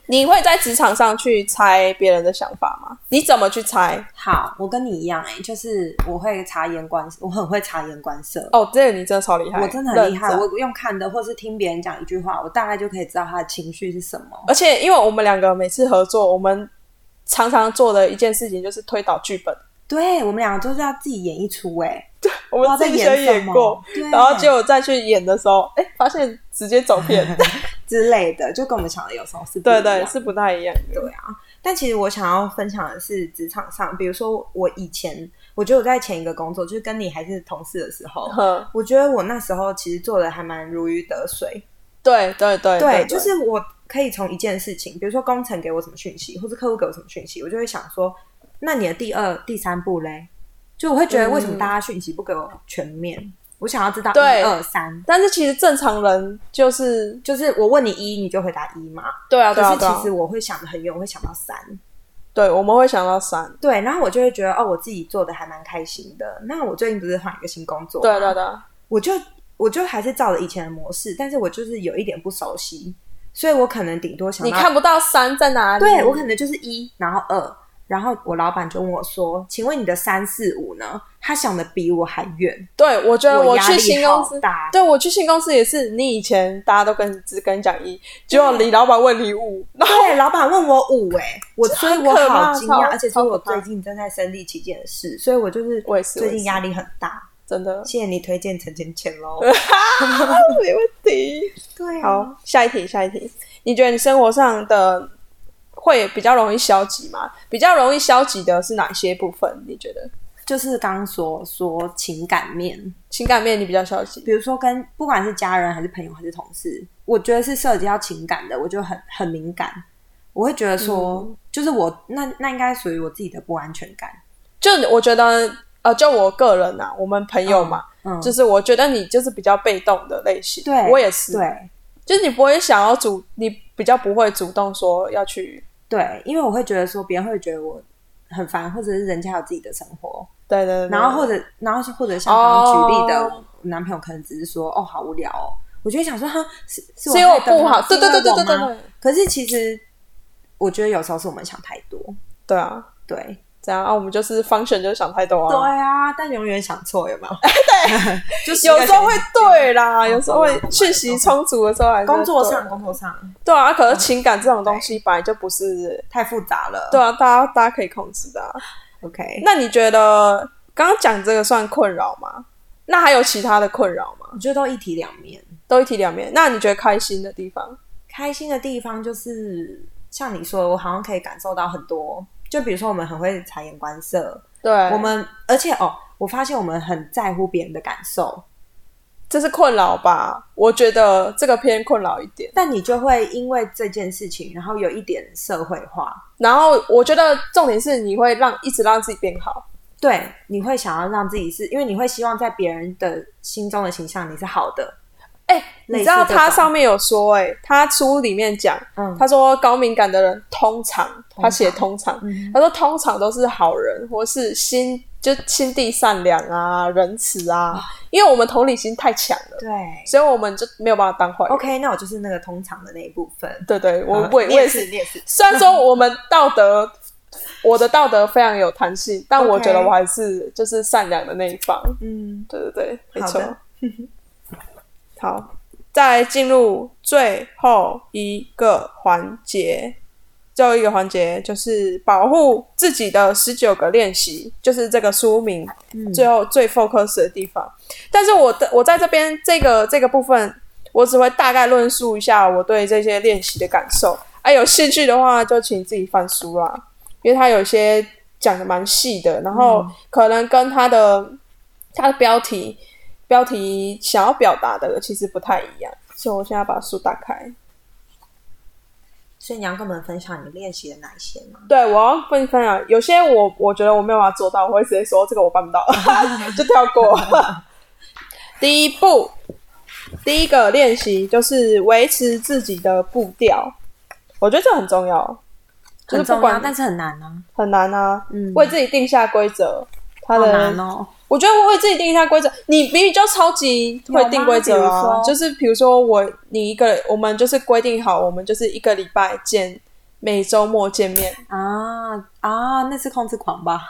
Speaker 1: 你会在职场上去猜别人的想法吗？你怎么去猜？
Speaker 2: 好，我跟你一样哎、就是我会察言观，我很会察言观色。
Speaker 1: 哦，这个你真的超厉害，
Speaker 2: 我真的很厉害，我用看的或是听别人讲一句话，我大概就可以知道他的情绪是什么。
Speaker 1: 而且因为我们两个每次合作，我们常常做的一件事情就是推导剧本，
Speaker 2: 对我们两个都是要自己演一出哎、*laughs*
Speaker 1: 我们自己先演过然后结果再去演的时候，哎，发现直接走偏，
Speaker 2: 之类的，就跟我们想的有时候是不
Speaker 1: 对对，是不太一样的。
Speaker 2: 对啊。但其实我想要分享的是职场上，比如说我以前，我觉得我在前一个工作，就是跟你还是同事的时候，我觉得我那时候其实做的还蛮如鱼得水。
Speaker 1: 对对对
Speaker 2: 对，
Speaker 1: 对，
Speaker 2: 就是我可以从一件事情，比如说工程给我什么讯息，或者客户给我什么讯息，我就会想说，那你的第二、第三步嘞？就我会觉得为什么大家讯息不给我全面？我想要知道一
Speaker 1: 对
Speaker 2: 二三，
Speaker 1: 但是其实正常人就是
Speaker 2: 就是我问你一，你就回答一嘛。
Speaker 1: 对啊对啊
Speaker 2: 可是其实我会想的很远，我会想到三。
Speaker 1: 对，我们会想到三。
Speaker 2: 对，然后我就会觉得哦，我自己做的还蛮开心的。那我最近不是换一个新工作，
Speaker 1: 对对，对，
Speaker 2: 我就我就还是照着以前的模式，但是我就是有一点不熟悉，所以我可能顶多想到
Speaker 1: 你看不到三在哪里。
Speaker 2: 对我可能就是一，然后二，然后我老板就问我说：“请问你的三四五呢？”他想的比我还远，
Speaker 1: 对，我觉得我去新公司，
Speaker 2: 好大。
Speaker 1: 对我去新公司也是，你以前大家都跟只跟你讲一，结果李老板问你五，然后
Speaker 2: 对，老板问我五，哎，我所以我好惊讶，而且是我最近正在身历其境的事，所以我就是
Speaker 1: 我也是
Speaker 2: 最近压力很大。
Speaker 1: 真的
Speaker 2: 谢谢你推荐陈芊芊喽。*laughs*
Speaker 1: 没问题。
Speaker 2: 对啊，
Speaker 1: 好，下一题，下一题，你觉得你生活上的会比较容易消极吗？比较容易消极的是哪些部分？你觉得
Speaker 2: 就是刚刚所说情感面，
Speaker 1: 情感面你比较消极？
Speaker 2: 比如说跟不管是家人还是朋友还是同事，我觉得是涉及到情感的，我就很很敏感。我会觉得说，
Speaker 1: 嗯
Speaker 2: 就是我那那应该属于我自己的不安全感。
Speaker 1: 就我觉得，呃，就我个人啊，我们朋友嘛，
Speaker 2: 嗯，
Speaker 1: 就是我觉得你就是比较被动的类型，
Speaker 2: 对
Speaker 1: 我也是，
Speaker 2: 对
Speaker 1: 就是你不会想要主，你比较不会主动说要去，
Speaker 2: 对，因为我会觉得说别人会觉得我很烦，或者是人家有自己的生活，
Speaker 1: 对对对，
Speaker 2: 然后或者然后或者像刚刚举例的，
Speaker 1: 哦
Speaker 2: 男朋友可能只是说哦好无聊哦，我就会想说哈是是
Speaker 1: 我不好，对对对对对对，
Speaker 2: 可是其实我觉得有时候是我们想太多，
Speaker 1: 对啊，
Speaker 2: 对
Speaker 1: 这样啊，我们就是 function 就想太多
Speaker 2: 对
Speaker 1: 啊，
Speaker 2: 啊，但永远想错有没有？*laughs*
Speaker 1: 对，*laughs*
Speaker 2: 就是
Speaker 1: 有时候会对啦，
Speaker 2: 嗯
Speaker 1: 有时候会讯息充足的时候还是
Speaker 2: 工作上工作上
Speaker 1: 对啊，可是情感这种东西本来就不是
Speaker 2: 太复杂了，
Speaker 1: 对啊，大家大家可以控制的啊。
Speaker 2: ，OK，
Speaker 1: 那你觉得刚刚讲这个算困扰吗？那还有其他的困扰吗？
Speaker 2: 我觉得都一体两面。
Speaker 1: 都一体两面。那你觉得开心的地方？
Speaker 2: 开心的地方就是像你说的，我好像可以感受到很多。就比如说，我们很会察言观色，
Speaker 1: 对，
Speaker 2: 我们而且哦，我发现我们很在乎别人的感受，
Speaker 1: 这是困扰吧？我觉得这个偏困扰一点。
Speaker 2: 但你就会因为这件事情，然后有一点社会化，
Speaker 1: 然后我觉得重点是你会让一直让自己变好。
Speaker 2: 对，你会想要让自己是因为你会希望在别人的心中的形象你是好的，
Speaker 1: 哎、你知道他上面有说、哎，他书里面讲，
Speaker 2: 嗯，
Speaker 1: 他说高敏感的人通常，他写通常，
Speaker 2: 嗯。
Speaker 1: 他说通常都是好人，或是心就心地善良啊、仁慈啊，因为我们同理心太强了，
Speaker 2: 对。
Speaker 1: 所以我们就没有办法当坏人。
Speaker 2: ，OK，那我就是那个通常的那一部分。
Speaker 1: 对对，我我也我也是，
Speaker 2: 你也是，
Speaker 1: 虽然说我们道德，我的道德非常有弹性，但我觉得我还是就是善良的那一方。
Speaker 2: 嗯，
Speaker 1: 对对对，没错
Speaker 2: 好
Speaker 1: 再进入最后一个环节，最后一个环节就是保护自己的十九个练习，就是这个书名、
Speaker 2: 嗯
Speaker 1: 最后最 focus 的地方。但是我的我在这边这个这个部分，我只会大概论述一下我对这些练习的感受。啊，有兴趣的话就请自己翻书啦，因为它有些讲的蛮细的，然后可能跟它的它的标题标题想要表达的其实不太一样，所以我现在把书打开。
Speaker 2: 所以你要跟我们分享你练习的哪一些吗？
Speaker 1: 对，我要跟你分享，有些我我觉得我没有办法做到，我会直接说这个我办不到，*laughs* 就跳过。*laughs* 第一步，第一个练习就是维持自己的步调，我觉得这很重要，就是不管，
Speaker 2: 但是很难啊，
Speaker 1: 很难啊，嗯，为自己定下规则，它的
Speaker 2: 难哦。
Speaker 1: 我觉得我会自己定一下规则，你明明就超级会定规则啊，就是比如说我你一个，我们就是规定好，我们就是一个礼拜见，每周末见面。
Speaker 2: 啊啊，那是控制狂吧？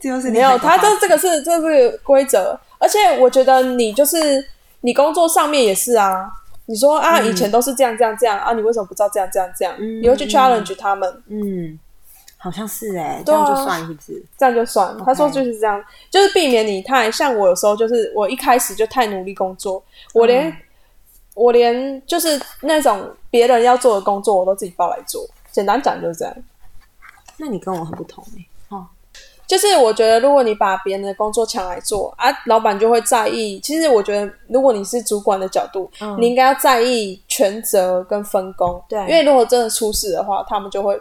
Speaker 2: 就是
Speaker 1: 没有，他这这个是这是规则，而且我觉得你就是你工作上面也是啊，你说啊以前都是这样这样这样啊，你为什么不知道这样这样这样？你会去 challenge 他们，
Speaker 2: 嗯。好像是哎，这样就算是不是？
Speaker 1: 这样就算。他说就是这样，就是避免你太像我。有时候就是我一开始就太努力工作，我连我连就是那种别人要做的工作，我都自己包来做。简单讲就是这样。
Speaker 2: 那你跟我很不同哎。哦，
Speaker 1: 就是我觉得如果你把别人的工作抢来做啊，老板就会在意。其实我觉得，如果你是主管的角度，你应该要在意权责跟分工。
Speaker 2: 对，
Speaker 1: 因为如果真的出事的话，他们就会。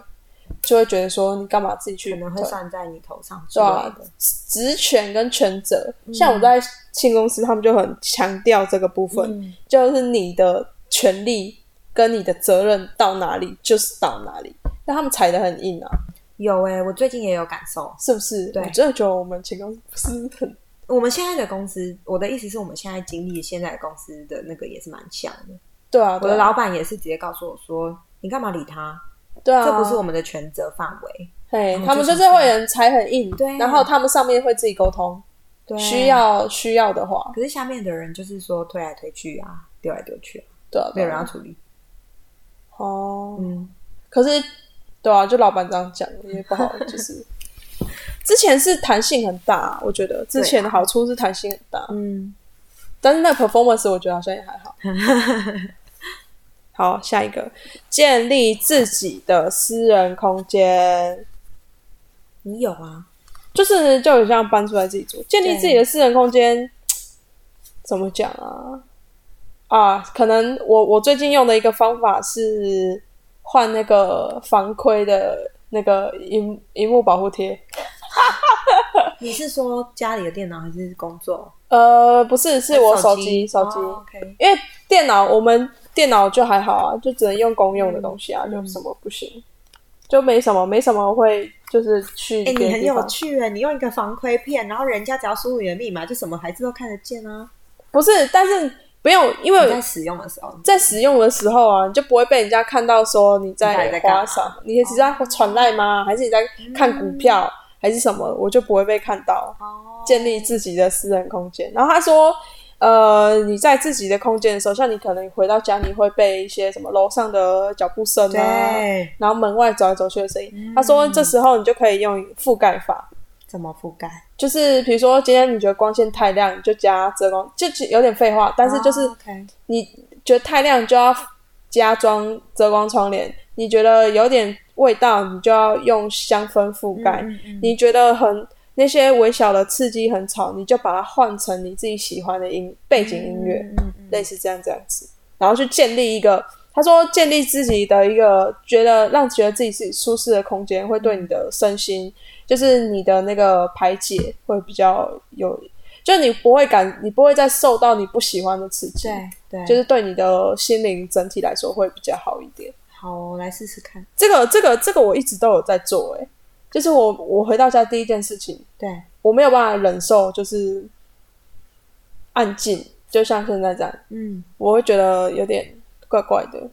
Speaker 1: 就会觉得说你干嘛自己去？
Speaker 2: 可能会算在你头上。对啊，
Speaker 1: 职权跟权责，像我在新公司，他们就很强调这个部分，就是你的权利跟你的责任到哪里就是到哪里。但他们踩的很硬啊。
Speaker 2: 有哎，我最近也有感受，
Speaker 1: 是不是？
Speaker 2: 对，
Speaker 1: 我真的觉得我们前公司很，
Speaker 2: 我们现在的公司，我的意思是我们现在经历现在公司的那个也是蛮像的。
Speaker 1: 对啊，
Speaker 2: 我的老板也是直接告诉我说：“你干嘛理他？”
Speaker 1: 对啊，
Speaker 2: 这不是我们的权责范围。
Speaker 1: 对，他们就是会人才很硬，
Speaker 2: 对，
Speaker 1: 然后他们上面会自己沟通，
Speaker 2: 对，
Speaker 1: 需要需要的话，
Speaker 2: 可是下面的人就是说推来推去啊，丢来丢去啊，
Speaker 1: 对，
Speaker 2: 没有人要处理。
Speaker 1: 哦，嗯，可是对啊，就老板这样讲也不好，就是 *laughs* 之前是弹性很大，我觉得之前的好处是弹性很大，嗯，但是那 performance 我觉得好像也还好。*laughs* 好，下一个，建立自己的私人空间。
Speaker 2: 你有啊？
Speaker 1: 就是就这样搬出来自己住，建立自己的私人空间。怎么讲啊？啊，可能我我最近用的一个方法是换那个防窥的那个荧荧幕保护贴。*laughs*
Speaker 2: 你是说家里的电脑还是工作？
Speaker 1: 呃，不是，是我手机手机。因为电脑我们。电脑就还好啊，就只能用公用的东西啊，就什么不行，就没什么，没什么会就是去。
Speaker 2: 哎，你很有趣哎，你用一个防窥片，然后人家只要输入你的密码，就什么孩子都看得见啊。
Speaker 1: 不是，但是不用，因为
Speaker 2: 在使用的时候，
Speaker 1: 在使用的时候啊，你就不会被人家看到说你在花啥，你是在传赖吗？还是你在看股票，还是什么？我就不会被看到。哦，建立自己的私人空间。然后他说。呃，你在自己的空间的时候，像你可能回到家，你会被一些什么楼上的脚步声啊，然后门外走来走去的声音。他说，这时候你就可以用覆盖法。
Speaker 2: 怎么覆盖？
Speaker 1: 就是比如说，今天你觉得光线太亮，你就加遮光，就有点废话，但是就是你觉得太亮，就要加装遮光窗帘；你觉得有点味道，你就要用香氛覆盖；你觉得很。那些微小的刺激很吵，你就把它换成你自己喜欢的音背景音乐，类似这样这样子，然后去建立一个，他说建立自己的一个觉得让觉得自己是舒适的空间，会对你的身心，就是你的那个排解会比较有，就你不会感，你不会再受到你不喜欢的刺激，
Speaker 2: 对对，
Speaker 1: 就是对你的心灵整体来说会比较好一点。
Speaker 2: 好，我来试试看，
Speaker 1: 这个这个这个我一直都有在做，哎。就是我，我回到家第一件事情，
Speaker 2: 对
Speaker 1: 我没有办法忍受，就是安静，就像现在这样，嗯，我会觉得有点怪怪的。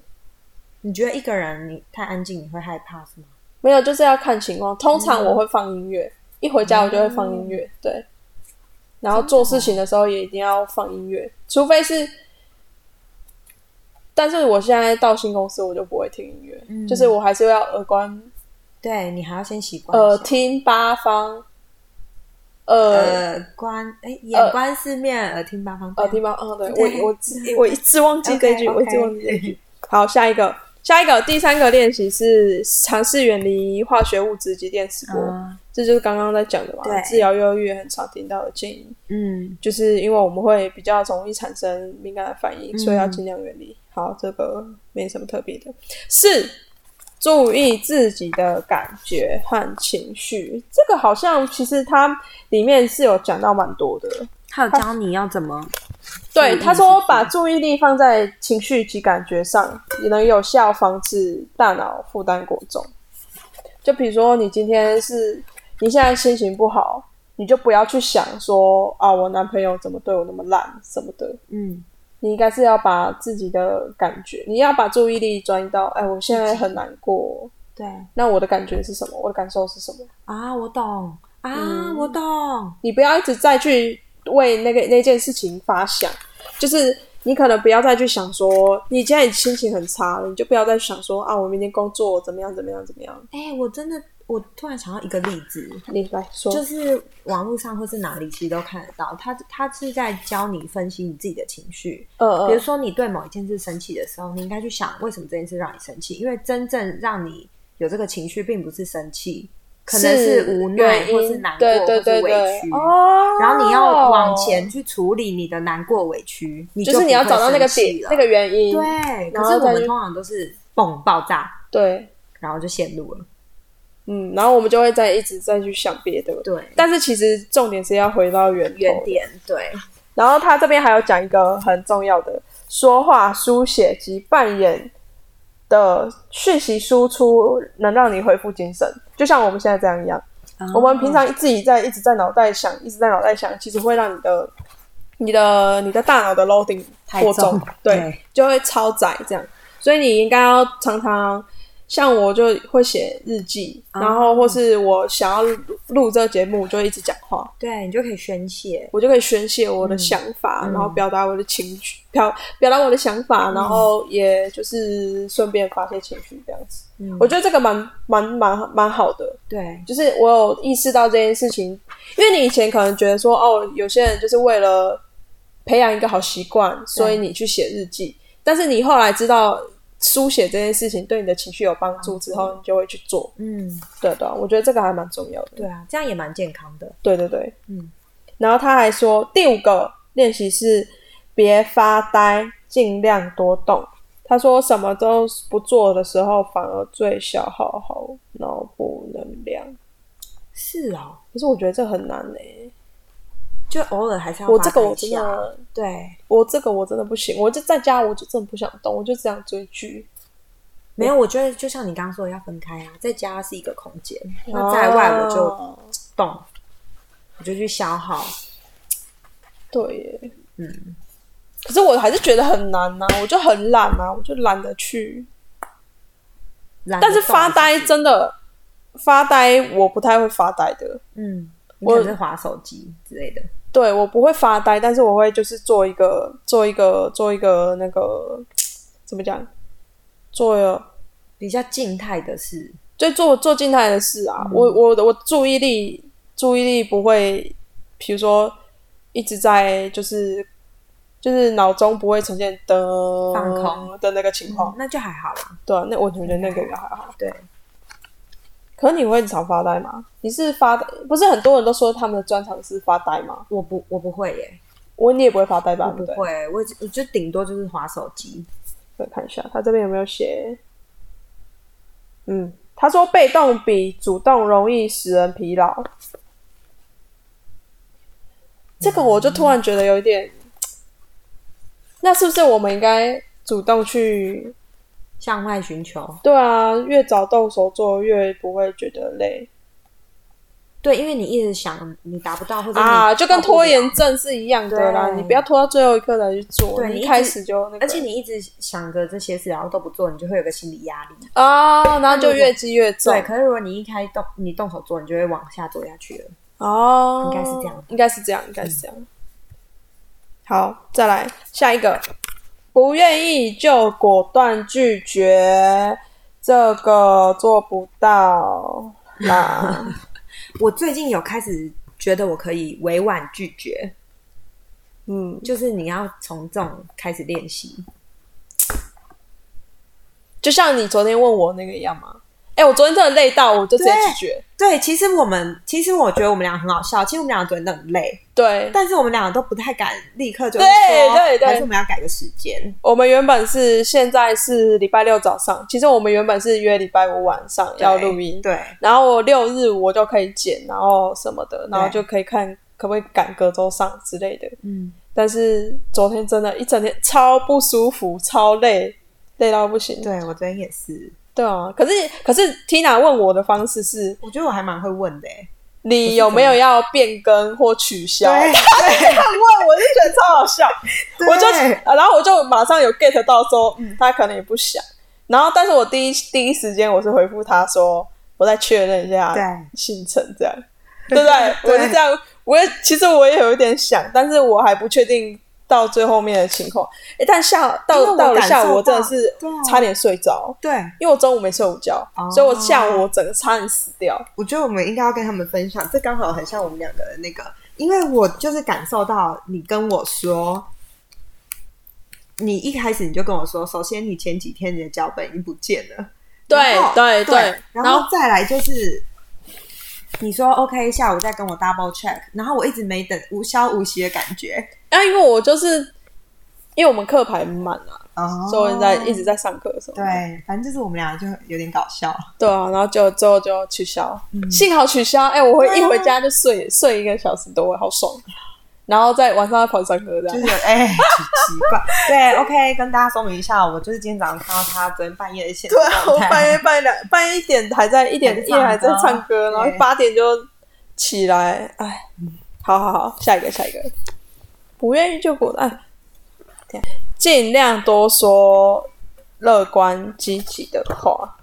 Speaker 2: 你觉得一个人你太安静，你会害怕是吗？
Speaker 1: 没有，就是要看情况。通常我会放音乐，一回家我就会放音乐，对。然后做事情的时候也一定要放音乐，除非是，但是我现在到新公司，我就不会听音乐，就是我还是要耳关。
Speaker 2: 对你还要先习惯。
Speaker 1: 耳听八方，
Speaker 2: 耳观哎，眼观四面，耳听八方。
Speaker 1: 耳听八方，对我我我一直忘记 *laughs* 这句，我一直忘记这句。好，下一个，下一个，第三个练习是尝试远离化学物质及电磁波，这就是刚刚在讲的嘛。治疗忧郁很常听到的建议，嗯，就是因为我们会比较容易产生敏感的反应，所以要尽量远离。好，这个没什么特别的。四。注意自己的感觉和情绪。这个好像其实它里面是有讲到蛮多的。
Speaker 2: 还有教你要怎么
Speaker 1: 对，他说把注意力放在情绪及感觉上，也能有效防止大脑负担过重。就比如说，你今天是你现在心情不好，你就不要去想说啊，我男朋友怎么对我那么烂什么的。
Speaker 2: 嗯
Speaker 1: 你应该是要把自己的感觉，你要把注意力转移到，哎，我现在很难过，
Speaker 2: 对
Speaker 1: 那我的感觉是什么？我的感受是什么？
Speaker 2: 啊，我懂啊，
Speaker 1: 嗯
Speaker 2: 我懂，
Speaker 1: 你不要一直再去为那个那件事情发想，就是你可能不要再去想说，你现在心情很差了，你就不要再想说啊，我明天工作怎么样怎么样怎么样。
Speaker 2: 哎、我真的，我突然想到一个例子，
Speaker 1: 你来说，
Speaker 2: 就是网络上或是哪里其实都看得到，他他是在教你分析你自己的情绪。
Speaker 1: 呃呃，
Speaker 2: 比如说你对某一件事生气的时候，你应该去想为什么这件事让你生气，因为真正让你有这个情绪，并不是生气，可能是无奈或是难过
Speaker 1: 对对
Speaker 2: 或是委屈。
Speaker 1: 哦，
Speaker 2: 然后你要往前，去处理你的难过委屈，你
Speaker 1: 就是你要找到那个点那个原因，
Speaker 2: 对。可是我们通常都是嘣爆炸，
Speaker 1: 对，
Speaker 2: 然后就陷入了。
Speaker 1: 嗯，然后我们就会再一直再去想别的，
Speaker 2: 对，
Speaker 1: 但是其实重点是要回到原
Speaker 2: 原点对，
Speaker 1: 然后他这边还有讲一个很重要的，说话、书写及扮演的讯息输出，能让你恢复精神，就像我们现在这样一样。我们平常自己在一直在脑袋想，一直在脑袋想，其实会让你的、你的、你的大脑的 loading
Speaker 2: 太
Speaker 1: 过重
Speaker 2: 重，
Speaker 1: 对，
Speaker 2: 对
Speaker 1: 就会超载这样。所以你应该要常常，像我就会写日记，
Speaker 2: 哦
Speaker 1: 然后或是我想要录录这个节目，我就一直讲话。
Speaker 2: 对你就可以宣泄。
Speaker 1: 我就可以宣泄我的想法，
Speaker 2: 嗯
Speaker 1: 然后表达我的情绪，表表达我的想法，然后也就是顺便发泄情绪这样子。
Speaker 2: 嗯
Speaker 1: 我觉得这个蛮蛮蛮蛮好的，
Speaker 2: 对，
Speaker 1: 就是我有意识到这件事情，因为你以前可能觉得说，哦，有些人就是为了培养一个好习惯，所以你去写日记，但是你后来知道书写这件事情对你的情绪有帮助之后，你就会去做。
Speaker 2: 嗯，
Speaker 1: 对对啊，我觉得这个还蛮重要的。
Speaker 2: 对啊，这样也蛮健康的。
Speaker 1: 对对对，
Speaker 2: 嗯，
Speaker 1: 然后他还说，第五个练习是别发呆，尽量多动。他说，什么都不做的时候，反而最消耗好脑部能量。
Speaker 2: 是哦，
Speaker 1: 可是我觉得这很难呢、
Speaker 2: 就偶尔还是要
Speaker 1: 我这个我
Speaker 2: 发一下
Speaker 1: 真的，
Speaker 2: 对，
Speaker 1: 我这个我真的不行。我就在家，我就真的不想动，我就只想追剧。
Speaker 2: 没有，我觉得就像你刚刚说的，要分开啊，在家是一个空间，那在外我就
Speaker 1: 哦
Speaker 2: 动，我就去消耗。
Speaker 1: 对耶，
Speaker 2: 嗯，
Speaker 1: 可是我还是觉得很难呐、我就很懒啊，我就懒得去。
Speaker 2: 得
Speaker 1: 但是发呆真的发呆，我不太会发呆的。
Speaker 2: 嗯，
Speaker 1: 我
Speaker 2: 可能是划手机之类的。
Speaker 1: 对我不会发呆，但是我会就是做一个做一个做一个那个怎么讲，做
Speaker 2: 比较静态的事，
Speaker 1: 就做做静态的事啊。我我我注意力注意力不会，比如说一直在就是就是脑中不会呈现的
Speaker 2: 放空
Speaker 1: 的那个情况。
Speaker 2: 那就还好啦。
Speaker 1: 对啊，那我觉得那个也还好。
Speaker 2: 对，
Speaker 1: 可是你会常发呆吗？你是发呆？不是很多人都说他们的专长是发呆吗？
Speaker 2: 我不，我不会耶，
Speaker 1: 我你也不会发呆吧？
Speaker 2: 我不？会，我我就顶多就是划手机。
Speaker 1: 我看一下，他这边有没有写？嗯，他说被动比主动容易使人疲劳。这个我就突然觉得有一点，那是不是我们应该主动去？
Speaker 2: 向外寻求，
Speaker 1: 对啊，越早动手做，越不会觉得累
Speaker 2: 对，因为你一直想你达不到，或者
Speaker 1: 啊，就跟拖延，症是一样的啦。你不要拖到最后一刻才去做，
Speaker 2: 你一
Speaker 1: 开始就那个，
Speaker 2: 而且你一直想着这些事，然后都不做，你就会有个心理压力。
Speaker 1: 啊，然后就越积越重
Speaker 2: 对，。可是如果你一开动，你动手做，你就会往下做下去了。
Speaker 1: 哦，
Speaker 2: 应该是这样
Speaker 1: 应该是这样，应该是这样。好，再来下一个，不愿意就果断拒绝，这个做不到啦。*laughs*
Speaker 2: 我最近有开始觉得我可以委婉拒绝，
Speaker 1: 嗯，
Speaker 2: 就是你要从这种开始练习。
Speaker 1: 就像你昨天问我那个一样嘛。哎、我昨天真的累到，我就直接拒绝。
Speaker 2: 对，其实我们其实我觉得我们俩很好笑，其实我们俩昨天都很累，
Speaker 1: 对，
Speaker 2: 但是我们两个都不太敢立刻就
Speaker 1: 对
Speaker 2: 说，
Speaker 1: 对对
Speaker 2: 还是我们要改个时间。
Speaker 1: 我们原本是现在是礼拜六早上，其实我们原本是约礼拜五晚上要录音，
Speaker 2: 对，
Speaker 1: 然后我六日我就可以剪，然后什么的，然后就可以看可不可以赶隔周上之类的。
Speaker 2: 嗯，
Speaker 1: 但是昨天真的，一整天超不舒服，超累，累到不行。
Speaker 2: 对我昨天也是，
Speaker 1: 对啊，可是可是 Tina 问我的方式是，
Speaker 2: 我觉得我还蛮会问的欸。
Speaker 1: 你有没有要变更或取消？
Speaker 2: 他
Speaker 1: 这样问我就觉得超好笑，我就啊然后我就马上有 get 到说，嗯，他可能也不想。然后，但是我第一第一时间我是回复他说，我再确认一下
Speaker 2: 对。
Speaker 1: 行程，这样。对不对？
Speaker 2: 对。
Speaker 1: 我是这样，我也其实我也有一点想，但是我还不确定到最后面的情况。诶，但下到到了下午，我真的是差点睡着，
Speaker 2: 对，
Speaker 1: 因为我中午没睡午觉，
Speaker 2: 哦
Speaker 1: 所以我下午我整个差点死掉。
Speaker 2: 我觉得我们应该要跟他们分享，这刚好很像我们两个的那个，因为我就是感受到你跟我说，你一开始你就跟我说，首先你前几天你的脚本已经不见了，
Speaker 1: 对对
Speaker 2: 对
Speaker 1: 然后
Speaker 2: 再来就是你说 OK，下午再跟我 double check，然后我一直没等，无消无息的感觉，
Speaker 1: 啊，因为我就是因为我们课排满啊，
Speaker 2: 哦
Speaker 1: 所以在一直在上课的时候，
Speaker 2: 对，反正就是我们俩就有点搞笑，
Speaker 1: 对啊，然后就最后就取消，
Speaker 2: 嗯。
Speaker 1: 幸好取消，哎、我会一回家就睡睡一个小时多，好爽。然后在晚上再跑上课这样，
Speaker 2: 就是哎、奇奇怪。对，OK，跟大家说明一下，我就是今天早上看到他昨天半夜的现实
Speaker 1: 对啊，我半夜半夜两半夜一点还在一点夜还在唱歌，然后八点就起来，哎，好好好，下一个下一个，不愿意就滚蛋，这样尽量多说乐观积极的话。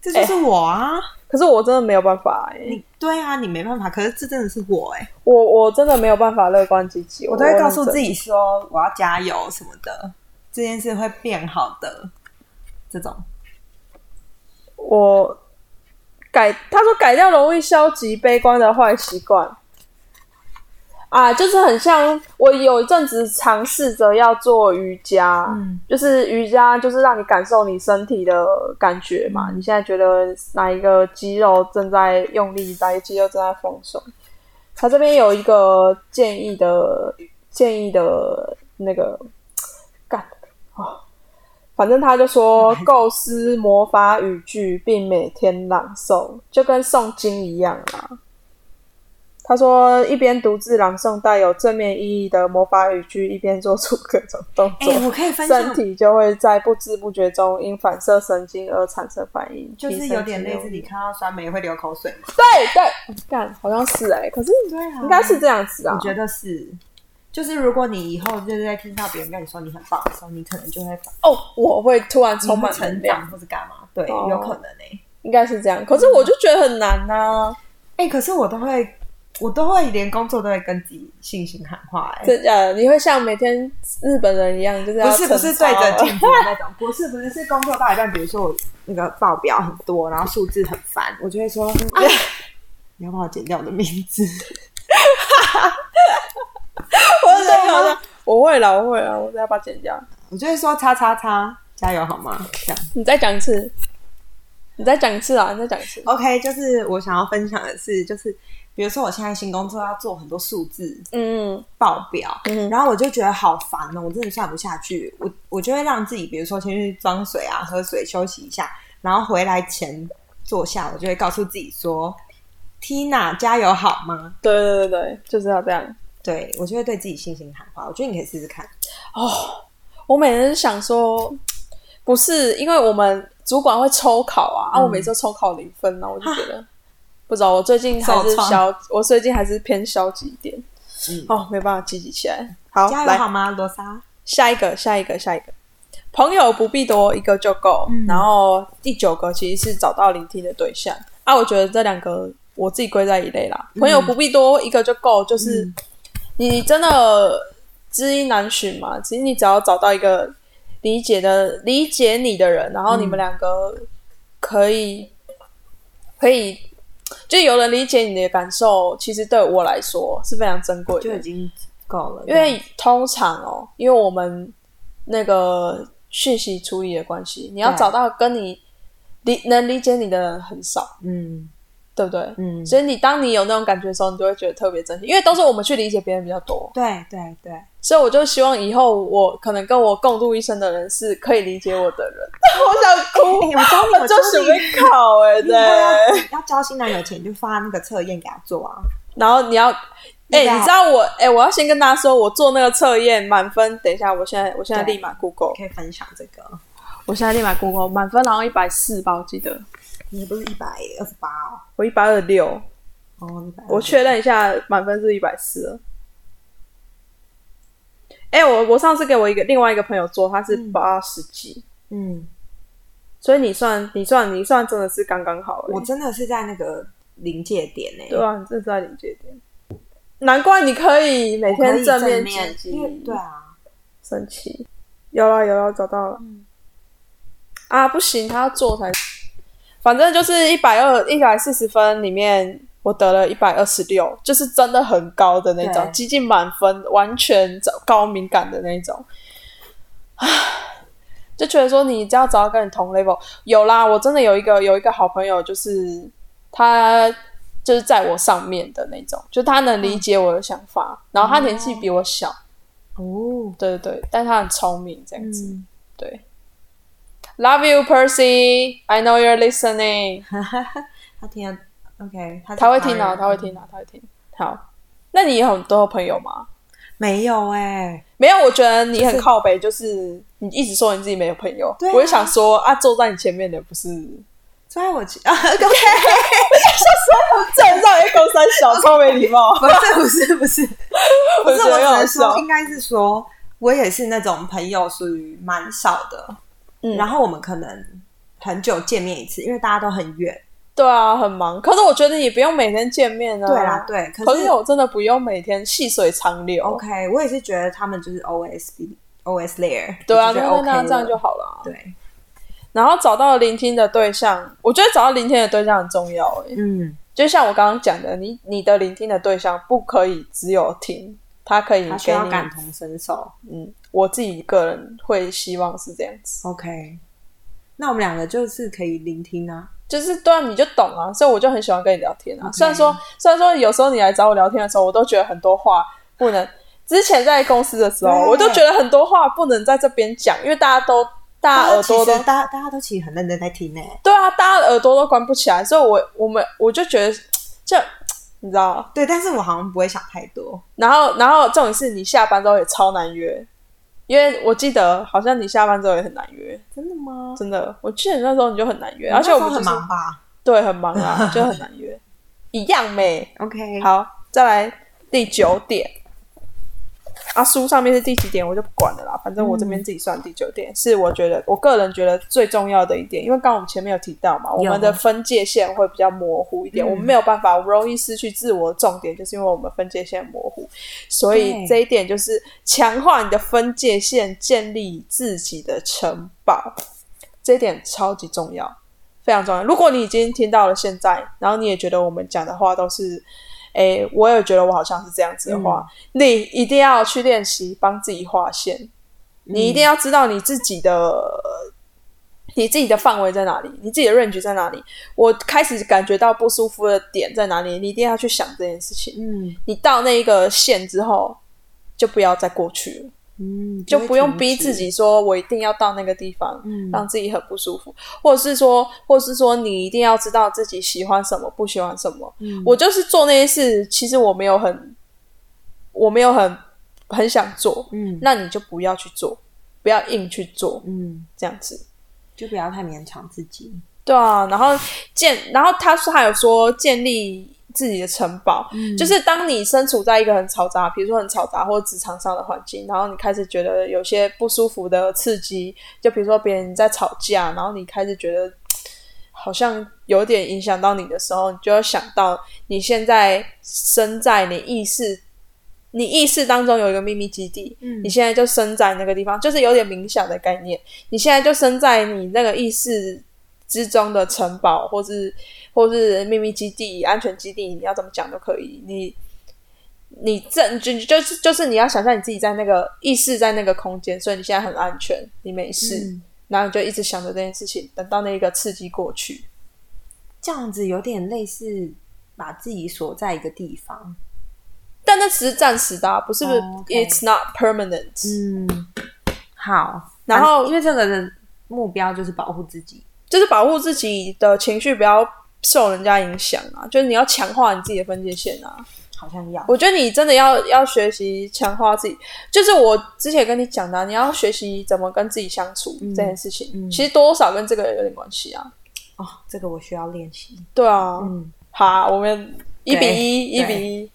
Speaker 2: 这就是我啊。
Speaker 1: 可是我真的没有办法哎、
Speaker 2: 你对啊，你没办法，可是这真的是我哎、
Speaker 1: 我我真的没有办法乐观积极，
Speaker 2: 我都会告诉自，
Speaker 1: 己
Speaker 2: 说我要加油什么的，这件事会变好的。这种。
Speaker 1: 我改他说改掉容易消极悲观的坏习惯啊，就是很像我有一阵子尝试着要做瑜伽，
Speaker 2: 嗯
Speaker 1: 就是瑜伽就是让你感受你身体的感觉嘛，你现在觉得哪一个肌肉正在用力，哪一个肌肉正在放松。他这边有一个建议的建议的那个干啊，反正他就说 *laughs* 构思魔法语句，并每天朗诵，就跟诵经一样啦。他说，一边独自朗诵带有正面意义的魔法语句，一边做出各种动
Speaker 2: 哎、
Speaker 1: 作，
Speaker 2: 我可以分
Speaker 1: 身，体就会在不知不觉中因反射神经而产生反应，
Speaker 2: 就是有点类似你看到酸梅会流口水吗？
Speaker 1: 对对，干好像是哎、可是
Speaker 2: 对啊
Speaker 1: 应该是这样子啊。
Speaker 2: 我觉得是。就是如果你以后就是在听到别人跟你说你很棒的时候，你可能就会
Speaker 1: 哦，我会突然充满
Speaker 2: 成长，或者干嘛？对，
Speaker 1: 哦
Speaker 2: 有可能哎、
Speaker 1: 应该是这样。可是我就觉得很难呐、
Speaker 2: 哎、可是我都会，我都会连工作都会跟自己信心喊话、哎，
Speaker 1: 真的？你会像每天日本人一样，就是
Speaker 2: 不是不是对着镜子那种，不是不是是工作到一半，比如说我那个报表很多，然后数字很烦，我就会说，啊、你要帮我剪掉我的名字。*laughs*
Speaker 1: 我在想说，我会了，我会了，我再把它剪掉。
Speaker 2: 我就会说叉叉叉，加油好吗？这样
Speaker 1: 你再讲一次，你再讲一次啊！你再讲一次。
Speaker 2: OK，就是我想要分享的是，就是比如说我现在新工作要做很多数字
Speaker 1: 嗯
Speaker 2: 报表，
Speaker 1: 嗯
Speaker 2: 然后我就觉得好烦哦，我真的算不下去。我我就会让自己，比如说先去装水啊，喝水休息一下，然后回来前坐下，我就会告诉自己说：“Tina，加油好吗
Speaker 1: 对对对对，就是要这样。？”
Speaker 2: 对我就会对自己信心喊话。我觉得你可以试试看。
Speaker 1: 哦我每次想说，不是因为我们主管会抽考啊，啊，我每次都抽考零分啊，我就觉得不知道。我最近还是消，我最近还是偏消极一点。
Speaker 2: 嗯
Speaker 1: 哦，没办法积极起来。好，
Speaker 2: 加油好吗，罗莎？
Speaker 1: 下一个，下一个，下一个。朋友不必多，一个就够。
Speaker 2: 嗯
Speaker 1: 然后第九个其实是找到聆听的对象啊，我觉得这两个我自己归在一类啦。朋友不必多，一个就够，就是、
Speaker 2: 嗯
Speaker 1: 你真的知音难寻嘛。其实你只要找到一个理解的、理解你的人，然后你们两个可以、可以，就有人理解你的感受，其实对我来说是非常珍贵的，
Speaker 2: 就已经够了，
Speaker 1: 因为通常哦，因为我们那个讯息处理的关系，你要找到跟你理能理解你的人很少，
Speaker 2: 嗯
Speaker 1: 对不对？
Speaker 2: 嗯，
Speaker 1: 所以你当你有那种感觉的时候，你就会觉得特别珍惜，因为都是我们去理解别人比较多。
Speaker 2: 对对对，
Speaker 1: 所以我就希望以后我可能跟我共度一生的人是可以理解我的人。我想哭，
Speaker 2: 哎我教你，
Speaker 1: 我就准备考哎、对。
Speaker 2: 要交新男友前，就发那个测验给他做啊。
Speaker 1: 然后你要，哎、你知道我，哎、我要先跟大家说，我做那个测验满分，等一下，我现在，我现在立马 Google，
Speaker 2: 可以分享这个。
Speaker 1: 我现在立马 Google 满分，然后一百四吧，我记得
Speaker 2: 你不是一百二十八哦？
Speaker 1: 我一百二六，
Speaker 2: 哦，一百。
Speaker 1: 我确认一下，满分是一百四了。哎、我我上次给我一个另外一个朋友做，他是八十几，
Speaker 2: 嗯，
Speaker 1: 所以你算你算你算真的是刚刚好、欸。
Speaker 2: 我真的是在那个临界点呢、
Speaker 1: 对啊，你这是在临界点，难怪你可以每天正面
Speaker 2: 面
Speaker 1: 积极
Speaker 2: 对啊，
Speaker 1: 生气。有了有了，找到了。
Speaker 2: 嗯
Speaker 1: 啊，不行，他要做才。反正就是一百二、一百四十分里面，我得了一百二十六，就是真的很高的那种，
Speaker 2: 对。
Speaker 1: 接近满分，完全高敏感的那种。唉，就觉得说你只要找到跟你同 level，有啦，我真的有一个有一个好朋友，就是他就是在我上面的那种，就他能理解我的想法，然后他年纪比我小，
Speaker 2: 哦，
Speaker 1: 对对对，但他很聪明，这样子，
Speaker 2: 嗯，
Speaker 1: 对。Love you, Percy. I know you're listening. *laughs*
Speaker 2: 他听啊，OK，他
Speaker 1: 他会听啊，
Speaker 2: 华人
Speaker 1: 他会听啊，他会听。好，那你有很多朋友吗？
Speaker 2: 没有哎、
Speaker 1: 没有，我觉得你很靠北，就是你一直说你自己没有朋友，我就想说啊，坐在你前面的不是
Speaker 2: 坐在我前啊，*laughs* *laughs* OK，
Speaker 1: 站上一勾三小，超没礼貌。
Speaker 2: 不是不是不是，不是，
Speaker 1: 我
Speaker 2: 只能说，应该是说，我也是那种朋友，属于蛮少的。
Speaker 1: 嗯
Speaker 2: 然后我们可能很久见面一次，因为大家都很远。
Speaker 1: 对啊，很忙。可是我觉得也不用每天见面啊。
Speaker 2: 对啊，，对，可是
Speaker 1: 朋友真的不用每天细水长流。
Speaker 2: OK，我也是觉得他们就是 be always there。
Speaker 1: 对啊，那那
Speaker 2: OK
Speaker 1: 那这样就好了。
Speaker 2: 对，
Speaker 1: 然后找到聆听的对象，我觉得找到聆听的对象很重要、欸。
Speaker 2: 嗯，
Speaker 1: 就像我刚刚讲的，你你的聆听的对象不可以只有听，他可以
Speaker 2: 他需。要感同身受。
Speaker 1: 嗯，我自己个人会希望是这样子
Speaker 2: ，OK，那我们两个就是可以聆听啊。
Speaker 1: 就是对啊，你就懂啊，所以我就很喜欢跟你聊天啊。虽然说虽然说有时候你来找我聊天的时候，我都觉得很多话不能。之前在公司的时候，我都觉得很多话不能在这边讲，因为大家都大家耳朵都
Speaker 2: 大家大家都其实很认真在听呢、
Speaker 1: 对啊，大家的耳朵都关不起来，所以我我们我就觉得就你知道，
Speaker 2: 对，但是我好像不会想太多。
Speaker 1: 然后然后重点是你下班之后也超难约，因为我记得好像你下班之后也很难约，
Speaker 2: 真的吗？
Speaker 1: 真的，我记得那时候你就很难约，而且我们、
Speaker 2: 很忙吧
Speaker 1: 对，很忙啊，就很难约，*laughs* 一样没。
Speaker 2: ？OK，
Speaker 1: 好，再来第九点。啊，书上面是第几点我就不管了啦，反正我这边自己算第九点，是我觉得我个人觉得最重要的一点，因为刚刚我们前面有提到嘛，我们的分界线会比较模糊一点，
Speaker 2: 嗯
Speaker 1: 我们没有办法，容易失去自我的重点，就是因为我们分界线模糊，所以这一点就是强化你的分界线，建立自己的城堡，这一点超级重要，非常重要。如果你已经听到了现在，然后你也觉得我们讲的话都是。诶，我也觉得我好像是这样子的话，你一定要去练习帮自己划线。你一定要知道你自己的、你自己的范围在哪里，你自己的 range 在哪里。我开始感觉到不舒服的点在哪里，你一定要去想这件事情。
Speaker 2: 嗯
Speaker 1: 你到那一个线之后，就不要再过去了，
Speaker 2: 嗯，
Speaker 1: 就不用逼自。己说我一定要到那个地方，
Speaker 2: 嗯
Speaker 1: 让自己很不舒服，或者是说，或者是说你一定要知道自己喜欢什么，不喜欢什么。
Speaker 2: 嗯
Speaker 1: 我就是做那些事，其实我没有很，我没有很很想做，
Speaker 2: 嗯
Speaker 1: 那你就不要去做，不要硬去做，
Speaker 2: 嗯，
Speaker 1: 这样子。
Speaker 2: 就不要太勉强自己。
Speaker 1: 对啊，然后建，然后他说还有说建立自己的城堡，
Speaker 2: 嗯
Speaker 1: 就是当你身处在一个很嘈杂，比如说很嘈杂或者职场上的环境，然后你开始觉得有些不舒服的刺激，就比如说别人在吵架，然后你开始觉得好像有点影响到你的时候，你就要想到你现在身在你意识。你意识当中有一个秘密基地，
Speaker 2: 嗯
Speaker 1: 你现在就身在那个地方，就是有点冥想的概念。你现在就身在你那个意识之中的城堡，或是或是秘密基地、安全基地，你要怎么讲都可以。你你正就就是就是你要想象你自己在那个意识在那个空间，所以你现在很安全，你没事。
Speaker 2: 嗯
Speaker 1: 然后你就一直想着这件事情，等到那个刺激过去。
Speaker 2: 这样子有点类似把自己锁在一个地方。
Speaker 1: 但那只是暂时的、啊，不是、
Speaker 2: 哦，OK
Speaker 1: It's not permanent。
Speaker 2: 嗯，好。
Speaker 1: 然后
Speaker 2: 反因为这个的目标就是保护自己。
Speaker 1: 就是保护自己的情绪不要受人家影响啊，就是你要强化你自己的分界线啊。
Speaker 2: 好像要
Speaker 1: 我觉得你真的要要学习强化自己，就是我之前跟你讲的啊、你要学习怎么跟自己相处、这件事情，
Speaker 2: 嗯
Speaker 1: 其实多少跟这个有点关系啊。
Speaker 2: 哦，这个我需要练习。
Speaker 1: 对啊，
Speaker 2: 嗯
Speaker 1: 好啊，我们一比一，一比一。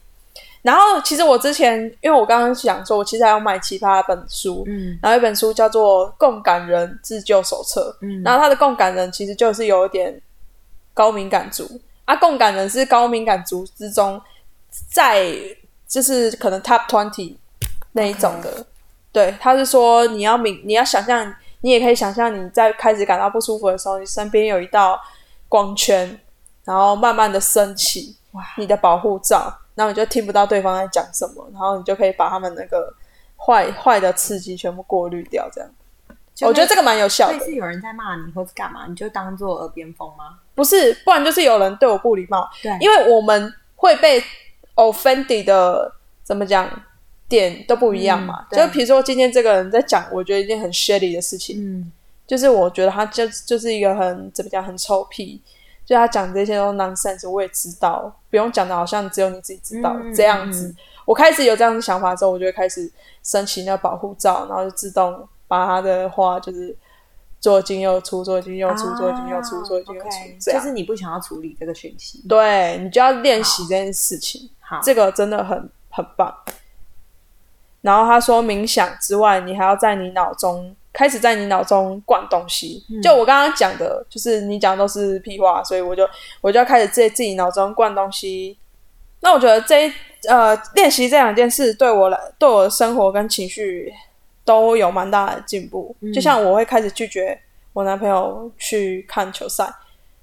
Speaker 1: 然后其实我之前，因为我刚刚想说，我其实还要买其他本书，
Speaker 2: 嗯。
Speaker 1: 然后一本书叫做《共感人自救手册》，
Speaker 2: 嗯。
Speaker 1: 然后他的共感人其实就是有一点高敏感族。啊，共感人是高敏感族之中，在就是可能 top twenty 那一种的。对，他是说你要敏，你要想象，你也可以想象你在开始感到不舒服的时候，你身边有一道光圈，然后慢慢的升起，
Speaker 2: 哇。
Speaker 1: 你的保护罩，然后你就听不到对方在讲什么，然后你就可以把他们那个坏坏的刺激全部过滤掉，这样。我觉得这个蛮有效的，
Speaker 2: 类似有人在骂你或者干嘛，你就当做耳边风吗？
Speaker 1: 不是，不然就是有人对我不礼貌，
Speaker 2: 对
Speaker 1: 因为我们会被 offended 的怎么讲点都不一样嘛。
Speaker 2: 嗯
Speaker 1: 就比如说今天这个人在讲，我觉得一件很 shitty 的事情，
Speaker 2: 嗯
Speaker 1: 就是我觉得他就就是一个很怎么讲很臭屁，就他讲这些都 nonsense，我也知道，不用讲的好像只有你自己知道、
Speaker 2: 嗯
Speaker 1: 这样子。
Speaker 2: 嗯
Speaker 1: 我开始有这样的想法之后，我就会开始升起那个保护罩，然后就自动把他的话就是左进右出，左进右出，左进右出，左进右出。
Speaker 2: 就是你不想要处理这个讯息。
Speaker 1: 对你就要练习这件事情，
Speaker 2: 好，
Speaker 1: 这个真的很很棒。然后他说，冥想之外，你还要在你脑中开始在你脑中灌东西。就我刚刚讲的，就是你讲的都是屁话，所以我就我就要开始在自己脑中灌东西。那我觉得这一呃练习这两件事对我来对我的生活跟情绪都有蛮大的进步。就像我会开始拒绝我男朋友去看球赛，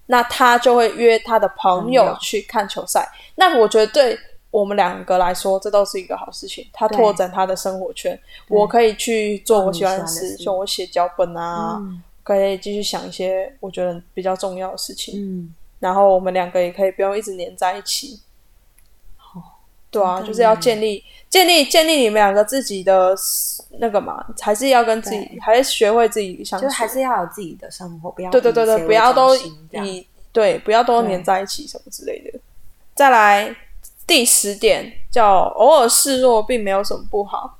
Speaker 1: 那他就会约他的朋
Speaker 2: 友
Speaker 1: 去看球赛。那我觉得对我们两个来说，这都是一个好事情。他拓展他的生活圈，我可以去做我喜欢的事，像我写脚本啊，
Speaker 2: 嗯。
Speaker 1: 可以继续想一些我觉得比较重要的事情。
Speaker 2: 嗯，
Speaker 1: 然后我们两个也可以不用一直黏在一起。对啊，就是要建立建立建立你们两个自己的那个嘛，还是要跟自己，还是学会自己相处，
Speaker 2: 就还是要有自己的生活，不要
Speaker 1: 对对对对，不要都以对不要都
Speaker 2: 对。
Speaker 1: 黏在一起什么之类的。再来第十点叫偶尔示弱，并没有什么不好。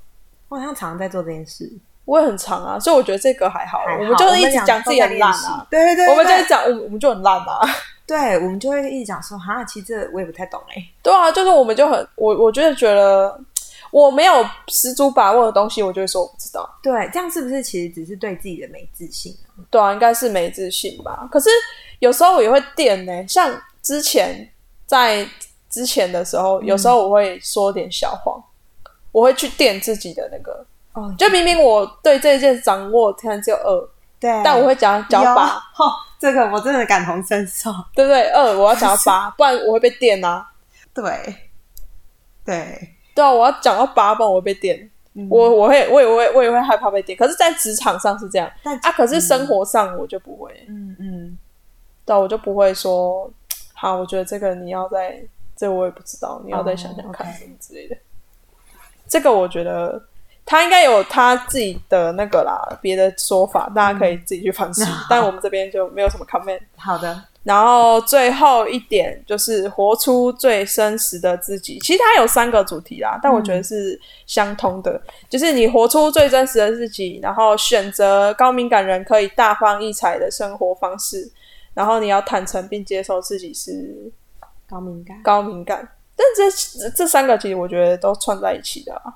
Speaker 2: 我好像常常在做这件事，
Speaker 1: 我也很长啊，所以我觉得这个还好，我们就是一直
Speaker 2: 俩
Speaker 1: 讲自己很烂啊，
Speaker 2: 对对对，
Speaker 1: 我们就讲我们我们就很烂啊。*laughs*
Speaker 2: 对，我们就会一直讲说，哈，其实这我也不太懂哎，
Speaker 1: 对啊，就是我们就很我我就是觉得我没有十足把握的东西，我就会说我不知道。
Speaker 2: 对，这样是不是其实只是对自己的没自信啊？
Speaker 1: 对啊，应该是没自信吧。可是有时候我也会垫呢，像之前在之前的时候，有时候我会说点小谎，我会去垫自己的那个。
Speaker 2: 哦，
Speaker 1: 就明明我对这件掌握可能只有二，
Speaker 2: 对，
Speaker 1: 但我会讲讲八，
Speaker 2: 哦，*laughs* 这个我真的感同身受，*laughs*
Speaker 1: 对不对？二我要讲到八，*laughs* 不然我会被电啊。
Speaker 2: 对，对，
Speaker 1: 对啊，我要讲到八，不然我会被电。
Speaker 2: 嗯。
Speaker 1: 我我会我也我也我也会害怕被电，可是，在职场上是这样。
Speaker 2: 但
Speaker 1: 啊，可是生活上我就不会。
Speaker 2: 嗯嗯，
Speaker 1: 对啊，我就不会说，*tsk* 好，我觉得这个你要再，这我也不知道，你要再想想看什么之类的。这个我觉得他应该有他自己的那个啦，别的说法，大家可以自己去反思。*laughs* 但我们这边就没有什么 comment。
Speaker 2: 好的，
Speaker 1: 然后最后一点就是活出最真实的自己。其实它有三个主题啦，但我觉得是相通的，就是你活出最真实的自己，然后选择高敏感人可以大放异彩的生活方式，然后你要坦诚并接受自己是
Speaker 2: 高敏感
Speaker 1: 高敏感。但这这三个其实我觉得都串在一起的、啊，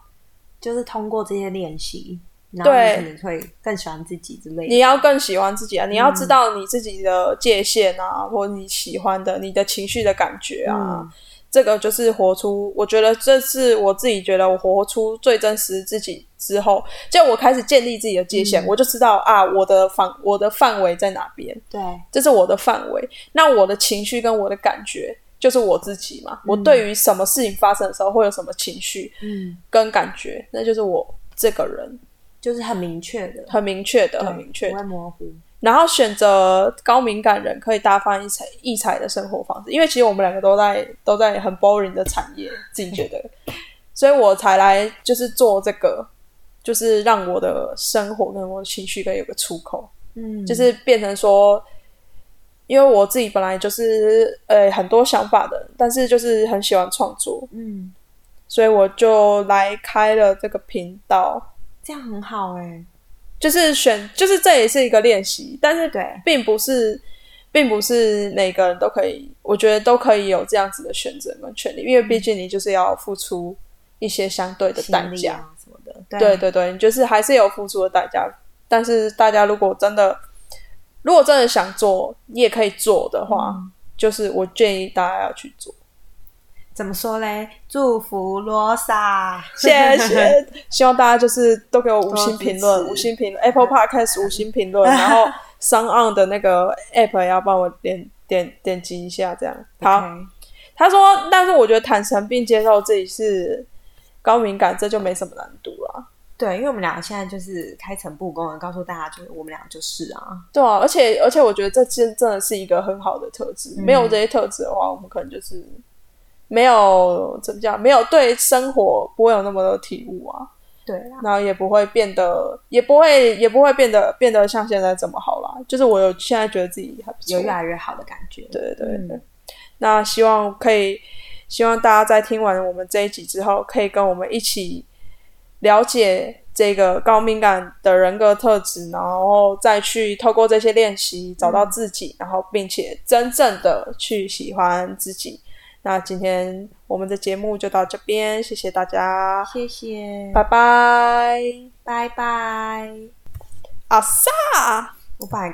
Speaker 2: 就是通过这些练习，然后
Speaker 1: 对
Speaker 2: 你可能会更喜欢自己之类的。
Speaker 1: 你要更喜欢自己啊！你要知道你自己的界限啊，或你喜欢的、你的情绪的感觉啊，
Speaker 2: 嗯
Speaker 1: 这个就是活出。我觉得这是我自己觉得我活出最真实自己之后，就我开始建立自己的界限，我就知道啊，我的范我的范围在哪边，
Speaker 2: 对，
Speaker 1: 这是我的范围。那我的情绪跟我的感觉就是我自己嘛。我对于什么事情发生的时候会有什么情绪
Speaker 2: 嗯，
Speaker 1: 跟感觉，那就是我这个人。
Speaker 2: 就是很明确的，
Speaker 1: 很明确的，很明确
Speaker 2: 不。会模糊。
Speaker 1: 然后选择高敏感人可以大放异彩异彩的生活方式，因为其实我们两个都在都在很 boring 的产业，自己觉得，所以我才来就是做这个，就是让我的生活跟我的情绪可以有个出口，
Speaker 2: 嗯，
Speaker 1: 就是变成说，因为我自己本来就是呃很多想法的，但是就是很喜欢创作，
Speaker 2: 嗯，
Speaker 1: 所以我就来开了这个频道，
Speaker 2: 这样很好哎、
Speaker 1: 就是选，就是这也是一个练习，但是
Speaker 2: 对，
Speaker 1: 并不是，并不是每个人都可以，我觉得都可以有这样子的选择跟权利，因为毕竟你就是要付出一些相对的代价。
Speaker 2: 啊什么的，对
Speaker 1: 对对对，你就是还是有付出的代价。但是大家如果真的，如果真的想做，你也可以做的话，
Speaker 2: 嗯
Speaker 1: 就是我建议大家要去做。
Speaker 2: 怎么说嘞？祝福罗莎，
Speaker 1: 谢谢，*laughs* 希望大家就是都给我五星评论，五星评论，Apple Podcast *laughs* 五星评论，然后 o n 的那个 App 也要帮我点点点击一下，这样好。他说，但是我觉得坦诚并接受自己是高敏感，这就没什么难度啦。
Speaker 2: 对，因为我们两个现在就是开诚布公的告诉大家，就是我们俩就是啊，
Speaker 1: 对啊，而且而且我觉得这真真的是一个很好的特质。
Speaker 2: 嗯
Speaker 1: 没有这些特质的话，我们可能就是没有怎么讲，没有对生活不会有那么多体悟啊。
Speaker 2: 对啦，
Speaker 1: 然后也不会变得，也不会，也不会变得变得像现在这么好啦。就是我有现在觉得自己还不错，
Speaker 2: 有越来越好的感觉。
Speaker 1: 对对对对。
Speaker 2: 嗯
Speaker 1: 那希望可以，希望大家在听完我们这一集之后，可以跟我们一起了解这个高敏感的人格特质，然后再去透过这些练习找到自己，然后并且真正的去喜欢自己。那今天我们的节目就到这边，谢谢大家，
Speaker 2: 谢谢，
Speaker 1: 拜拜。
Speaker 2: 拜拜。
Speaker 1: 阿萨。
Speaker 2: 我把。